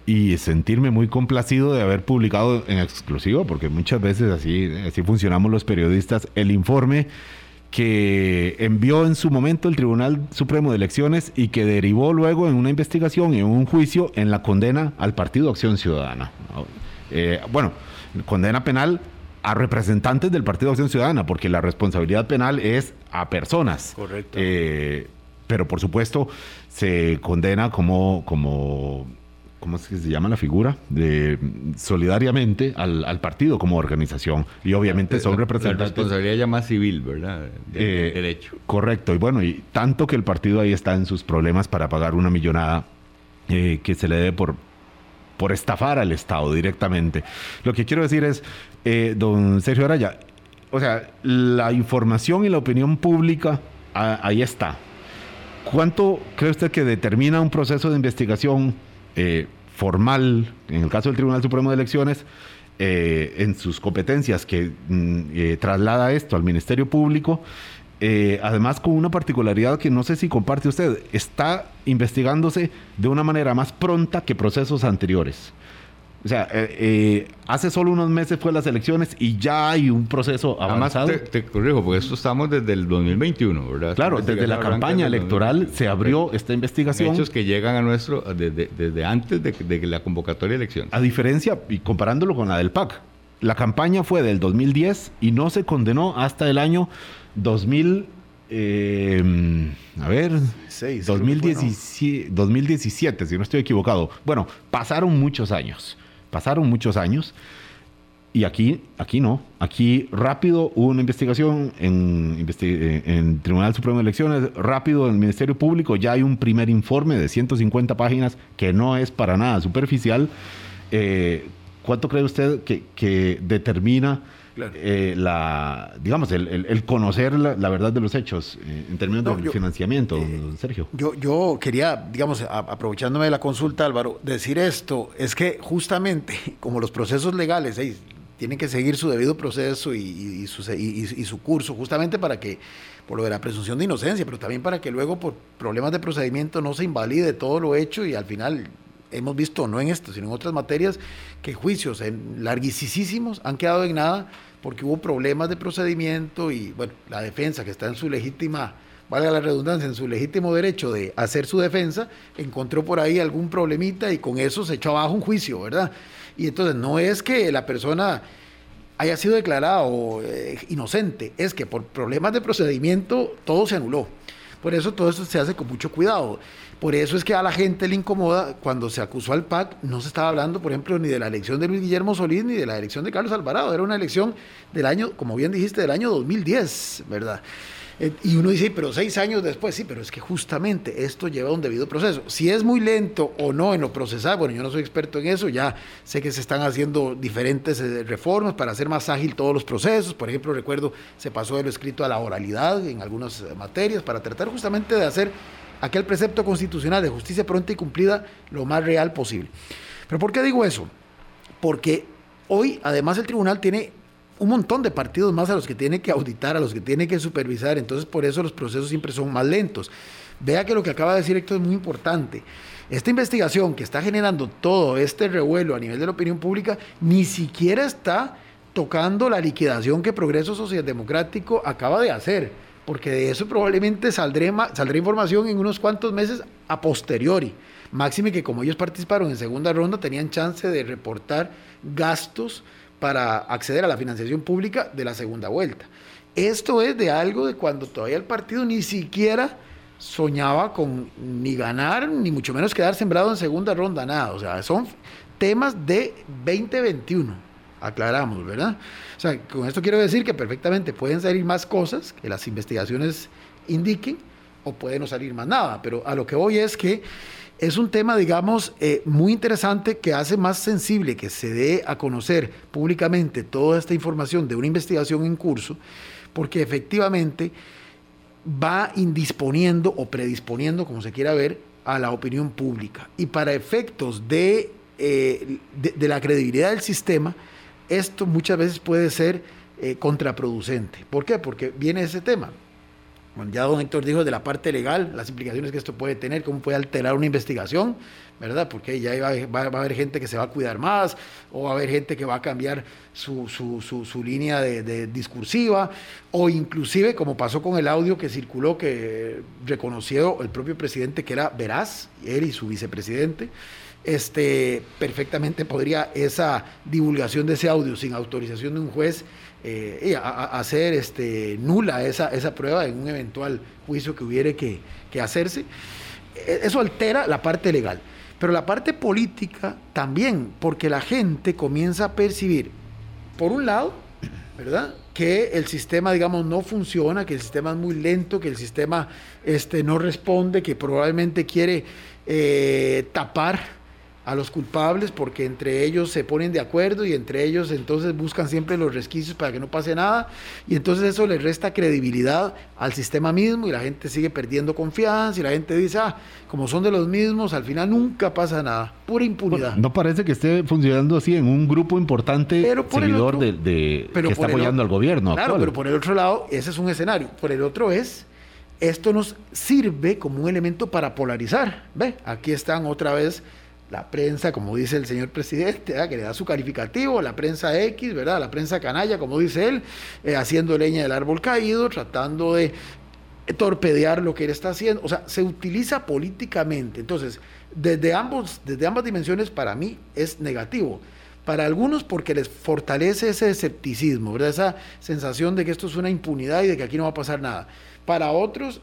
y sentirme muy complacido de haber publicado en exclusivo, porque muchas veces así, así funcionamos los periodistas, el informe que envió en su momento el Tribunal Supremo de Elecciones y que derivó luego en una investigación y en un juicio en la condena al Partido Acción Ciudadana. Eh, bueno, condena penal a representantes del Partido Acción Ciudadana, porque la responsabilidad penal es a personas. Correcto. Eh, pero por supuesto se condena como, como ¿cómo es que se llama la figura? De, solidariamente al, partido como organización. Y obviamente son representantes. La responsabilidad ya más civil, ¿verdad? De, eh, derecho. Correcto. Y bueno, y tanto que el partido ahí está en sus problemas para pagar una millonada eh, que se le debe por, por estafar al Estado directamente. Lo que quiero decir es, eh, don Sergio Araya, o sea, la información y la opinión pública ahí está. ¿Cuánto cree usted que determina un proceso de investigación eh, formal, en el caso del Tribunal Supremo de Elecciones, eh, en sus competencias que mm, eh, traslada esto al Ministerio Público, además con una particularidad que no sé si comparte usted, está investigándose de una manera más pronta que procesos anteriores. O sea, eh, eh, hace solo unos meses fue las elecciones y ya hay un proceso avanzado. Además, te, corrijo, porque esto estamos desde el 2021, ¿verdad? Claro, desde la campaña electoral se abrió esta investigación. Hechos que llegan a nuestro desde, antes de, de, la convocatoria de elecciones. A diferencia, y comparándolo con la del PAC, la campaña fue del 2010 y no se condenó hasta el año 2000. Eh, a ver, 2017, 2017, si no estoy equivocado. Bueno, pasaron muchos años. Pasaron muchos años y aquí, aquí no. Aquí rápido hubo una investigación en, en Tribunal Supremo de Elecciones, rápido en el Ministerio Público, ya hay un primer informe de 150 páginas que no es para nada superficial. Eh, ¿Cuánto cree usted que determina eh, la, digamos, el, conocer la, verdad de los hechos eh, en términos de financiamiento, eh, Sergio. Yo, yo quería, digamos, aprovechándome de la consulta, Álvaro, decir esto, es que justamente [LAUGHS] como los procesos legales tienen que seguir su debido proceso y, su, y, su curso, justamente para que, por lo de la presunción de inocencia, pero también para que luego por problemas de procedimiento no se invalide todo lo hecho y al final hemos visto, no en esto, sino en otras materias, que juicios en larguísimos han quedado en nada porque hubo problemas de procedimiento y, bueno, la defensa que está en su legítima, valga la redundancia, en su legítimo derecho de hacer su defensa, encontró por ahí algún problemita y con eso se echó abajo un juicio, ¿verdad? Y entonces no es que la persona haya sido declarado eh, inocente, es que por problemas de procedimiento todo se anuló. Por eso todo eso se hace con mucho cuidado. Por eso es que a la gente le incomoda cuando se acusó al PAC, no se estaba hablando, por ejemplo, ni de la elección de Luis Guillermo Solís ni de la elección de Carlos Alvarado, era una elección del año, como bien dijiste, del año 2010, ¿verdad? Eh, y uno dice, pero seis años después, sí, pero es que justamente esto lleva un debido proceso. Si es muy lento o no en lo procesal, bueno, yo no soy experto en eso, ya sé que se están haciendo diferentes eh, reformas para hacer más ágil todos los procesos. Por ejemplo, recuerdo, se pasó de lo escrito a la oralidad en algunas eh, materias para tratar justamente de hacer aquel precepto constitucional de justicia pronta y cumplida lo más real posible. Pero ¿por qué digo eso? Porque hoy además el tribunal tiene un montón de partidos más a los que tiene que auditar, a los que tiene que supervisar, entonces por eso los procesos siempre son más lentos. Vea que lo que acaba de decir Héctor es muy importante. Esta investigación que está generando todo este revuelo a nivel de la opinión pública ni siquiera está tocando la liquidación que Progreso Social Democrático acaba de hacer porque de eso probablemente saldrá, saldrá información en unos cuantos meses a posteriori. Máxime que como ellos participaron en segunda ronda, tenían chance de reportar gastos para acceder a la financiación pública de la segunda vuelta. Esto es de algo de cuando todavía el partido ni siquiera soñaba con ni ganar, ni mucho menos quedar sembrado en segunda ronda, nada. O sea, son temas de 2021 aclaramos, ¿verdad? O sea, con esto quiero decir que perfectamente pueden salir más cosas que las investigaciones indiquen o puede no salir más nada, pero a lo que voy es que es un tema, digamos, eh, muy interesante que hace más sensible que se dé a conocer públicamente toda esta información de una investigación en curso, porque efectivamente va indisponiendo o predisponiendo, como se quiera ver, a la opinión pública. Y para efectos de, eh, de la credibilidad del sistema, esto muchas veces puede ser eh, contraproducente. ¿Por qué? Porque viene ese tema. Ya don Héctor dijo de la parte legal, las implicaciones que esto puede tener, cómo puede alterar una investigación, ¿verdad? Porque ya va, a haber gente que se va a cuidar más, o va a haber gente que va a cambiar su, su, línea de, discursiva, o inclusive, como pasó con el audio que circuló, que reconoció el propio presidente que era veraz, él y su vicepresidente, este, perfectamente podría esa divulgación de ese audio sin autorización de un juez eh, hacer este, nula esa, esa prueba en un eventual juicio que hubiere que, que hacerse. E, eso altera la parte legal. Pero la parte política también, porque la gente comienza a percibir, por un lado, ¿verdad? Que el sistema, digamos, no funciona, que el sistema es muy lento, que el sistema este, no responde, que probablemente quiere eh, tapar a los culpables porque entre ellos se ponen de acuerdo y entre ellos entonces buscan siempre los resquicios para que no pase nada y entonces eso le resta credibilidad al sistema mismo y la gente sigue perdiendo confianza y la gente dice, ah, como son de los mismos, al final nunca pasa nada, pura impunidad. No, parece que esté funcionando así en un grupo importante seguidor de, que está apoyando al gobierno. Claro, pero por el otro lado, ese es un escenario. Por el otro es esto nos sirve como un elemento para polarizar. Ve, aquí están otra vez la prensa, como dice el señor presidente, que le da su calificativo, la prensa X, ¿verdad? La prensa canalla, como dice él, eh, haciendo leña del árbol caído, tratando de torpedear lo que él está haciendo. O sea, se utiliza políticamente. Entonces, desde, ambos, desde ambas dimensiones, para mí es negativo. Para algunos porque les fortalece ese escepticismo, esa sensación de que esto es una impunidad y de que aquí no va a pasar nada. Para otros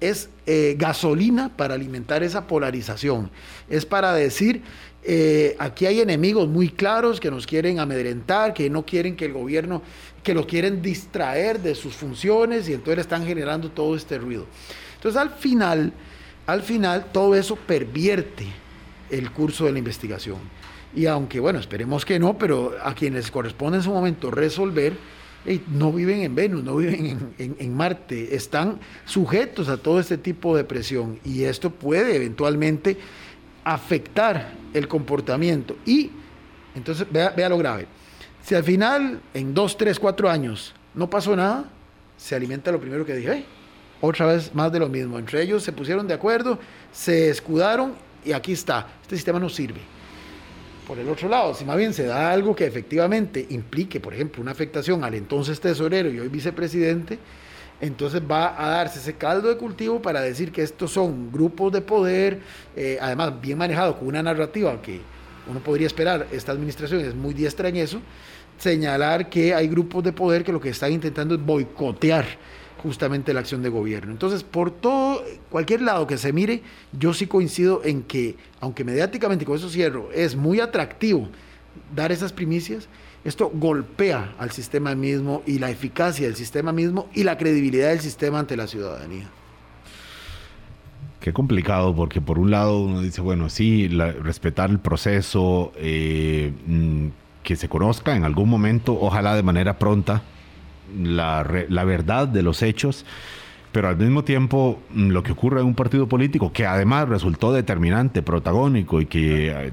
es eh, gasolina para alimentar esa polarización. Es para decir, eh, aquí hay enemigos muy claros que nos quieren amedrentar, que no quieren que el gobierno, que lo quieren distraer de sus funciones y entonces están generando todo este ruido. Entonces al final, al final todo eso pervierte el curso de la investigación. Y aunque, bueno, esperemos que no, pero a quienes corresponde en su momento resolver, no viven en Venus, no viven en, Marte, están sujetos a todo este tipo de presión y esto puede eventualmente afectar el comportamiento. Y entonces, vea, lo grave. Si al final, en dos, tres, cuatro años, no pasó nada, se alimenta lo primero que dije, otra vez más de lo mismo. Entre ellos se pusieron de acuerdo, se escudaron y aquí está, este sistema no sirve. Por el otro lado, si más bien se da algo que efectivamente implique, por ejemplo, una afectación al entonces tesorero y hoy vicepresidente, entonces va a darse ese caldo de cultivo para decir que estos son grupos de poder, eh, además bien manejados con una narrativa que uno podría esperar, esta administración es muy diestra en eso, señalar que hay grupos de poder que lo que están intentando es boicotear justamente la acción de gobierno. Entonces, por todo, cualquier lado que se mire, yo sí coincido en que, aunque mediáticamente, con eso cierro, es muy atractivo dar esas primicias, esto golpea al sistema mismo y la eficacia del sistema mismo y la credibilidad del sistema ante la ciudadanía. Qué complicado, porque por un lado uno dice, bueno, sí, respetar el proceso, eh, mm, que se conozca en algún momento, ojalá de manera pronta, la, la verdad de los hechos pero al mismo tiempo mm, lo que ocurre en un partido político que además resultó determinante, protagónico y que eh,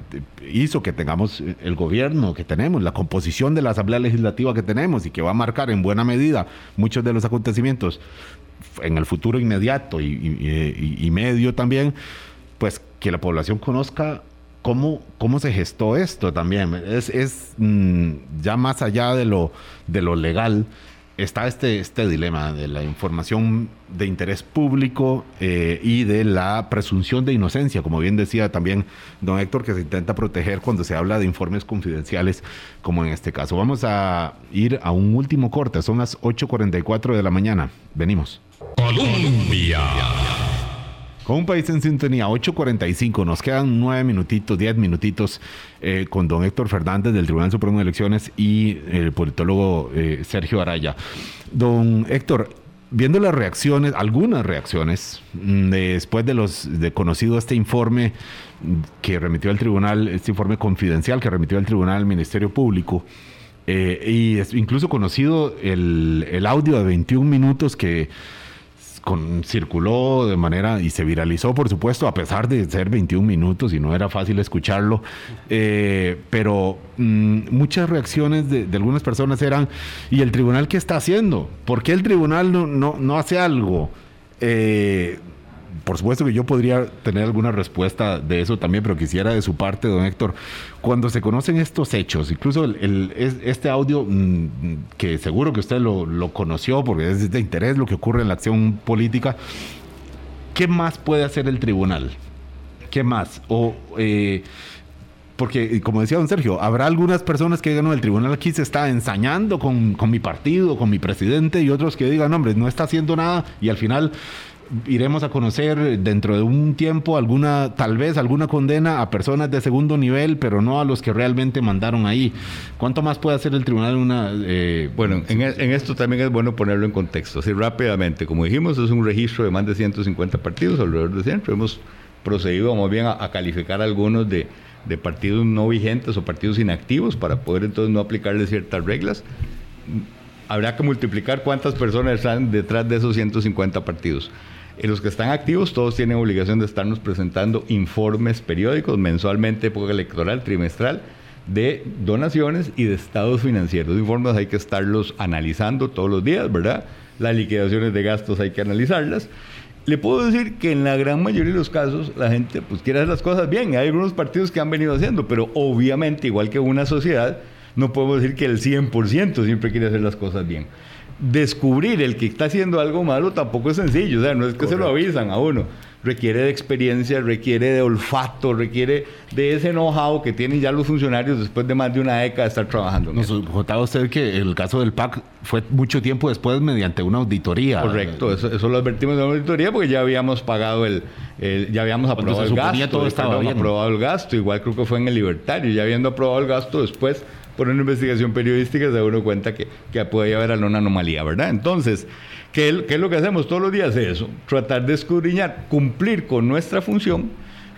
hizo que tengamos el gobierno que tenemos, la composición de la Asamblea Legislativa que tenemos y que va a marcar en buena medida muchos de los acontecimientos en el futuro inmediato y, medio también, pues que la población conozca cómo, cómo se gestó esto también. Es, es mm, ya más allá de lo, de lo legal está este, este dilema de la información de interés público eh, y de la presunción de inocencia, como bien decía también don Héctor, que se intenta proteger cuando se habla de informes confidenciales, como en este caso. Vamos a ir a un último corte, son las 8.44 de la mañana. Venimos. Colombia. Un país en sintonía, 8.45, nos quedan nueve minutitos, diez minutitos eh, con don Héctor Fernández del Tribunal Supremo de Elecciones y el politólogo eh, Sergio Araya. Don Héctor, viendo las reacciones, algunas reacciones, mm, después de los de conocido este informe que remitió al tribunal, este informe confidencial que remitió al tribunal al Ministerio Público, eh, y incluso conocido el, el audio de 21 minutos que con, circuló de manera y se viralizó, por supuesto, a pesar de ser 21 minutos y no era fácil escucharlo. Eh, pero mm, muchas reacciones de, algunas personas eran, ¿y el tribunal qué está haciendo? ¿Por qué el tribunal no, no, no hace algo? Eh, por supuesto que yo podría tener alguna respuesta de eso también, pero quisiera de su parte, don Héctor, cuando se conocen estos hechos, incluso este audio mm, que seguro que usted lo, conoció porque es de interés lo que ocurre en la acción política, ¿qué más puede hacer el tribunal? ¿Qué más? O... Eh, porque, como decía don Sergio, habrá algunas personas que digan, no, el tribunal aquí se está ensañando con, con mi partido, con mi presidente, y otros que digan, hombre, no está haciendo nada, y al final iremos a conocer dentro de un tiempo alguna, tal vez alguna condena a personas de segundo nivel, pero no a los que realmente mandaron ahí. ¿Cuánto más puede hacer el tribunal una... Eh, bueno, en, en, esto también es bueno ponerlo en contexto, así rápidamente. Como dijimos, es un registro de más de 150 partidos alrededor de centro. Hemos procedido más bien a, calificar algunos de, de partidos no vigentes o partidos inactivos para poder entonces no aplicarle ciertas reglas habrá que multiplicar cuántas personas están detrás de esos 150 partidos. Y los que están activos, todos tienen obligación de estarnos presentando informes periódicos, mensualmente, época electoral, trimestral, de donaciones y de estados financieros. Informes hay que estarlos analizando todos los días, ¿verdad? Las liquidaciones de gastos hay que analizarlas. Le puedo decir que en la gran mayoría de los casos la gente pues quiere hacer las cosas bien. Hay algunos partidos que han venido haciendo, pero obviamente, igual que una sociedad, no podemos decir que el 100% siempre quiere hacer las cosas bien descubrir el que está haciendo algo malo tampoco es sencillo, o sea, no es que se lo avisan a uno. Requiere de experiencia, requiere de olfato, requiere de ese know-how que tienen ya los funcionarios después de más de una década de estar trabajando. Nos contaba usted que el caso del PAC fue mucho tiempo después mediante una auditoría. Correcto, eso, eso lo advertimos de una auditoría porque ya habíamos pagado el, ya habíamos aprobado el gasto, todo estaba aprobado el gasto, igual creo que fue en el Libertario, ya habiendo aprobado el gasto después por una investigación periodística se da uno cuenta que, que puede haber alguna anomalía, ¿verdad? Entonces, ¿qué, ¿qué, es lo que hacemos todos los días? Eso, tratar de escudriñar, cumplir con nuestra función,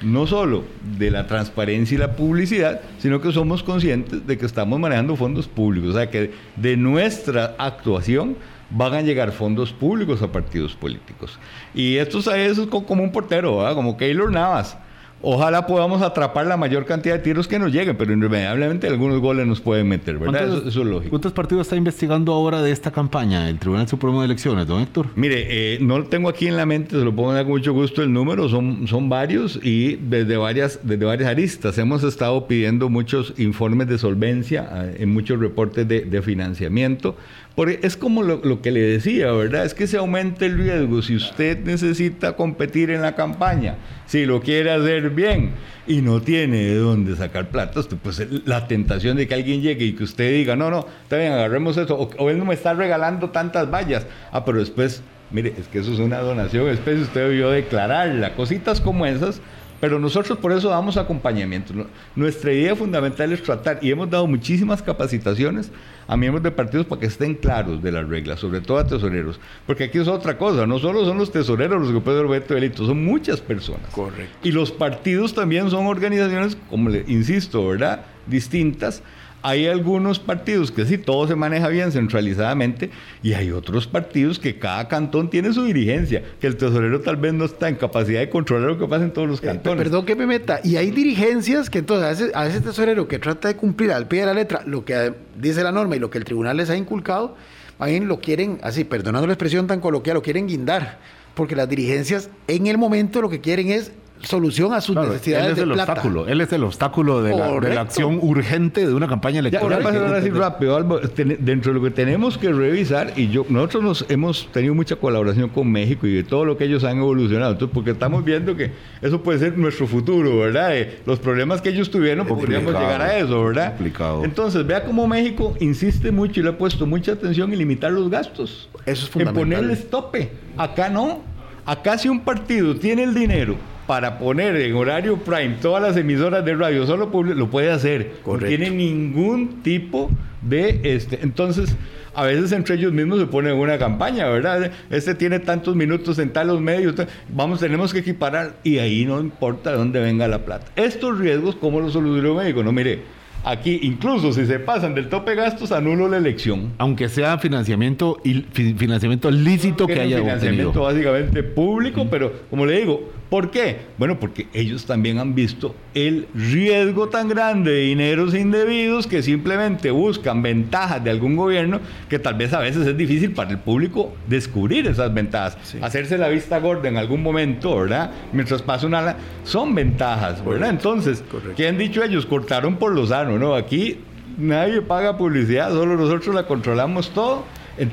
no solo de la transparencia y la publicidad, sino que somos conscientes de que estamos manejando fondos públicos, o sea, que de nuestra actuación van a llegar fondos públicos a partidos políticos. Y esto es como un portero, ¿verdad? como Keylor Navas Ojalá podamos atrapar la mayor cantidad de tiros que nos lleguen, pero invariablemente algunos goles nos pueden meter, ¿verdad? Eso, es lógico. ¿Cuántos partidos está investigando ahora de esta campaña el Tribunal Supremo de Elecciones, don Héctor? Mire, eh, no lo tengo aquí en la mente, se lo dar con mucho gusto el número, son, son varios y desde varias, desde varias aristas. Hemos estado pidiendo muchos informes de solvencia eh, en muchos reportes de, de financiamiento porque es como lo, que le decía, ¿verdad? Es que se aumenta el riesgo si usted necesita competir en la campaña, si lo quiere hacer bien y no tiene de dónde sacar plata, pues la tentación de que alguien llegue y que usted diga, no, no, está bien, agarremos eso, o, él no me está regalando tantas vallas, ah, pero después, mire, es que eso es una donación, después usted debió declararla, cositas como esas pero nosotros por eso damos acompañamiento. Nuestra idea fundamental es tratar, y hemos dado muchísimas capacitaciones a miembros de partidos para que estén claros de las reglas, sobre todo a tesoreros. Porque aquí es otra cosa, no solo son los tesoreros los que pueden ver de delito, son muchas personas. Correcto. Y los partidos también son organizaciones, como le insisto, ¿verdad? Distintas hay algunos partidos que sí, todo se maneja bien centralizadamente y hay otros partidos que cada cantón tiene su dirigencia, que el tesorero tal vez no está en capacidad de controlar lo que pasa en todos los eh, cantones. perdón que me meta, y hay dirigencias que entonces a ese, tesorero que trata de cumplir al pie de la letra lo que dice la norma y lo que el tribunal les ha inculcado, bien lo quieren, así, perdonando la expresión tan coloquial, lo quieren guindar, porque las dirigencias en el momento lo que quieren es solución a sus necesidades él es el obstáculo, él es el obstáculo de la, acción urgente de una campaña electoral. Ya, a decir rápido, dentro de lo que tenemos que revisar, y yo nosotros nos hemos tenido mucha colaboración con México y de todo lo que ellos han evolucionado, entonces, porque estamos viendo que eso puede ser nuestro futuro, ¿verdad? Eh, los problemas que ellos tuvieron, pues podríamos llegar a eso, ¿verdad? Complicado. Entonces, vea cómo México insiste mucho y le ha puesto mucha atención en limitar los gastos. Eso es fundamental. En ponerles tope. Acá no. Acá si un partido tiene el dinero para poner en horario prime todas las emisoras de radio solo lo puede hacer. No tiene ningún tipo de este. Entonces, a veces entre ellos mismos se pone una campaña, ¿verdad? Este tiene tantos minutos en talos medios, vamos, tenemos que equiparar y ahí no importa de dónde venga la plata. Estos riesgos, ¿cómo los solucionó México? No, mire, Aquí, incluso si se pasan del tope de gastos, anulo la elección. Aunque sea financiamiento, financiamiento lícito que, haya financiamiento básicamente público, pero como le digo, ¿por qué? Bueno, porque ellos también han visto el riesgo tan grande de dineros indebidos que simplemente buscan ventajas de algún gobierno que tal vez a veces es difícil para el público descubrir esas ventajas. Hacerse la vista gorda en algún momento, ¿verdad? Mientras pasa una... Son ventajas, ¿verdad? Entonces, ¿qué han dicho ellos? Cortaron por lo sano, ¿no? Aquí nadie paga publicidad, solo nosotros la controlamos todo,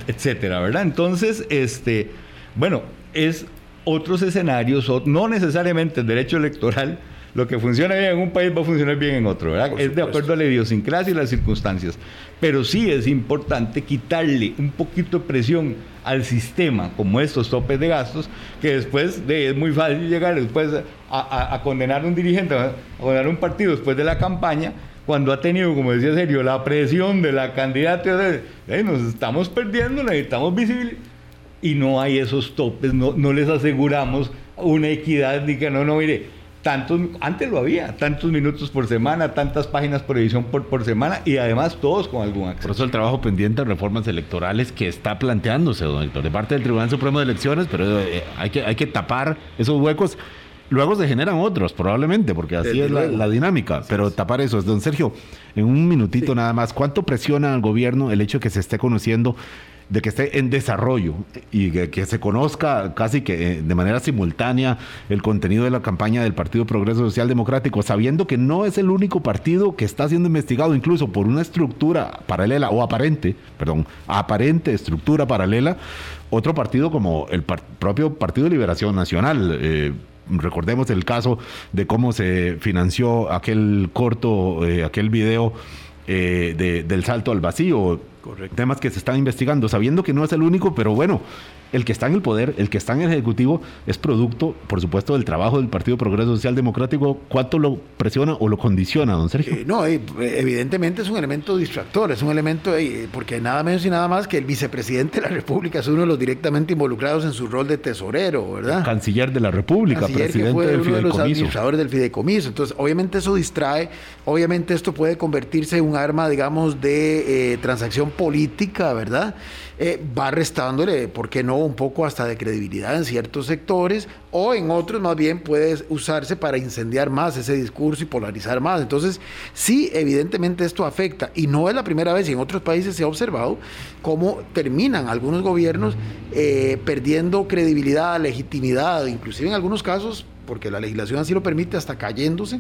etcétera, ¿verdad? Entonces, este, bueno, es otros escenarios, no necesariamente el derecho electoral, lo que funciona bien en un país va a funcionar bien en otro, ¿verdad? es de acuerdo a la idiosincrasia y las circunstancias. Pero sí es importante quitarle un poquito de presión al sistema, como estos topes de gastos, que después de, es muy fácil llegar después a, condenar a un dirigente, a condenar a un partido después de la campaña, cuando ha tenido, como decía Sergio, la presión de la candidata, de, nos estamos perdiendo, necesitamos visibilidad, y no hay esos topes, no, no les aseguramos una equidad, ni que no, no, mire, tantos, antes lo había, tantos minutos por semana, tantas páginas por edición por, por semana y además todos con algún acceso. Por eso el trabajo pendiente de reformas electorales que está planteándose, don Héctor, de parte del Tribunal Supremo de Elecciones, pero eh, hay, que, hay que tapar esos huecos. Luego se generan otros, probablemente, porque así es la, dinámica. Pero tapar eso es, don Sergio, en un minutito nada más, ¿cuánto presiona al gobierno el hecho de que se esté conociendo de que esté en desarrollo y que, se conozca casi que eh, de manera simultánea el contenido de la campaña del Partido Progreso Social Democrático, sabiendo que no es el único partido que está siendo investigado incluso por una estructura paralela o aparente, perdón, aparente estructura paralela, otro partido como el propio Partido de Liberación Nacional. Eh, recordemos el caso de cómo se financió aquel corto, eh, aquel video del salto al vacío, Correcto. Temas que se están investigando, sabiendo que no es el único, pero bueno, el que está en el poder, el que está en el Ejecutivo, es producto, por supuesto, del trabajo del Partido Progreso Social Democrático. ¿Cuánto lo presiona o lo condiciona, don Sergio? Eh, no, eh, evidentemente es un elemento distractor, es un elemento, eh, porque nada menos y nada más que el vicepresidente de la República es uno de los directamente involucrados en su rol de tesorero, ¿verdad? canciller de la República, presidente fue del uno de los administradores del fideicomiso. Entonces, obviamente eso distrae, obviamente esto puede convertirse en un arma, digamos, de transacción política, ¿verdad? Eh, va restándole, ¿por qué no?, un poco hasta de credibilidad en ciertos sectores o en otros más bien puede usarse para incendiar más ese discurso y polarizar más. Entonces, sí, evidentemente esto afecta y no es la primera vez y en otros países se ha observado cómo terminan algunos gobiernos eh, perdiendo credibilidad, legitimidad, inclusive en algunos casos porque la legislación así lo permite, hasta cayéndose,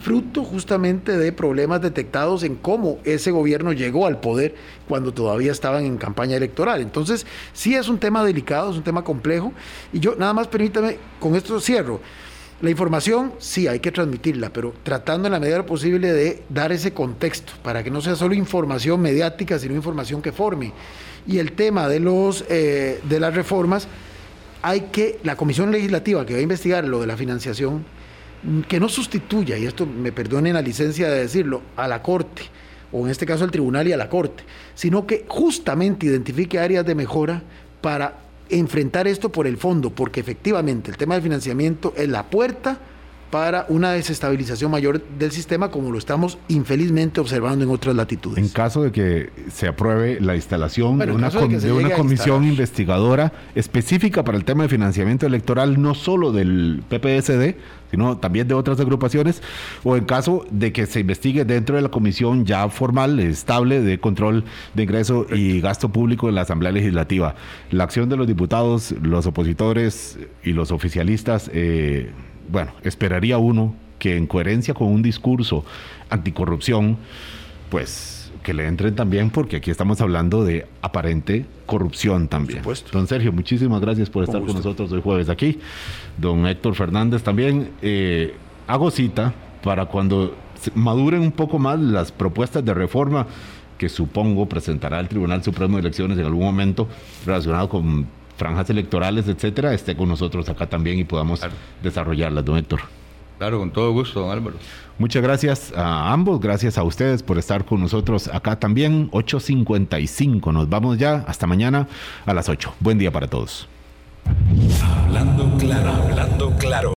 fruto justamente de problemas detectados en cómo ese gobierno llegó al poder cuando todavía estaban en campaña electoral. Entonces, sí es un tema delicado, es un tema complejo, y yo nada más permítame, con esto cierro. La información sí hay que transmitirla, pero tratando en la medida posible de dar ese contexto para que no sea solo información mediática, sino información que forme. Y el tema de, los, eh, de las reformas, hay que, la comisión legislativa que va a investigar lo de la financiación, que no sustituya, y esto me perdonen la licencia de decirlo, a la Corte, o en este caso al Tribunal y a la Corte, sino que justamente identifique áreas de mejora para enfrentar esto por el fondo, porque efectivamente el tema del financiamiento es la puerta para una desestabilización mayor del sistema como lo estamos infelizmente observando en otras latitudes. En caso de que se apruebe la instalación de una, de una comisión investigadora específica para el tema de financiamiento electoral, no solo del PPSD, sino también de otras agrupaciones, o en caso de que se investigue dentro de la comisión ya formal, estable, de control de ingreso y gasto público en la Asamblea Legislativa. La acción de los diputados, los opositores y los oficialistas... Eh, bueno, esperaría uno que en coherencia con un discurso anticorrupción, pues que le entren también, porque aquí estamos hablando de aparente corrupción también. Don Sergio, muchísimas gracias por estar con nosotros hoy jueves aquí. Don Héctor Fernández también. Eh, hago cita para cuando maduren un poco más las propuestas de reforma que supongo presentará el Tribunal Supremo de Elecciones en algún momento relacionado con franjas electorales, etcétera, esté con nosotros acá también y podamos desarrollarlas, don Héctor. Claro, con todo gusto, don Álvaro. Muchas gracias a ambos, gracias a ustedes por estar con nosotros acá también. 8.55, nos vamos ya, hasta mañana a las 8. Buen día para todos. Hablando claro, hablando claro.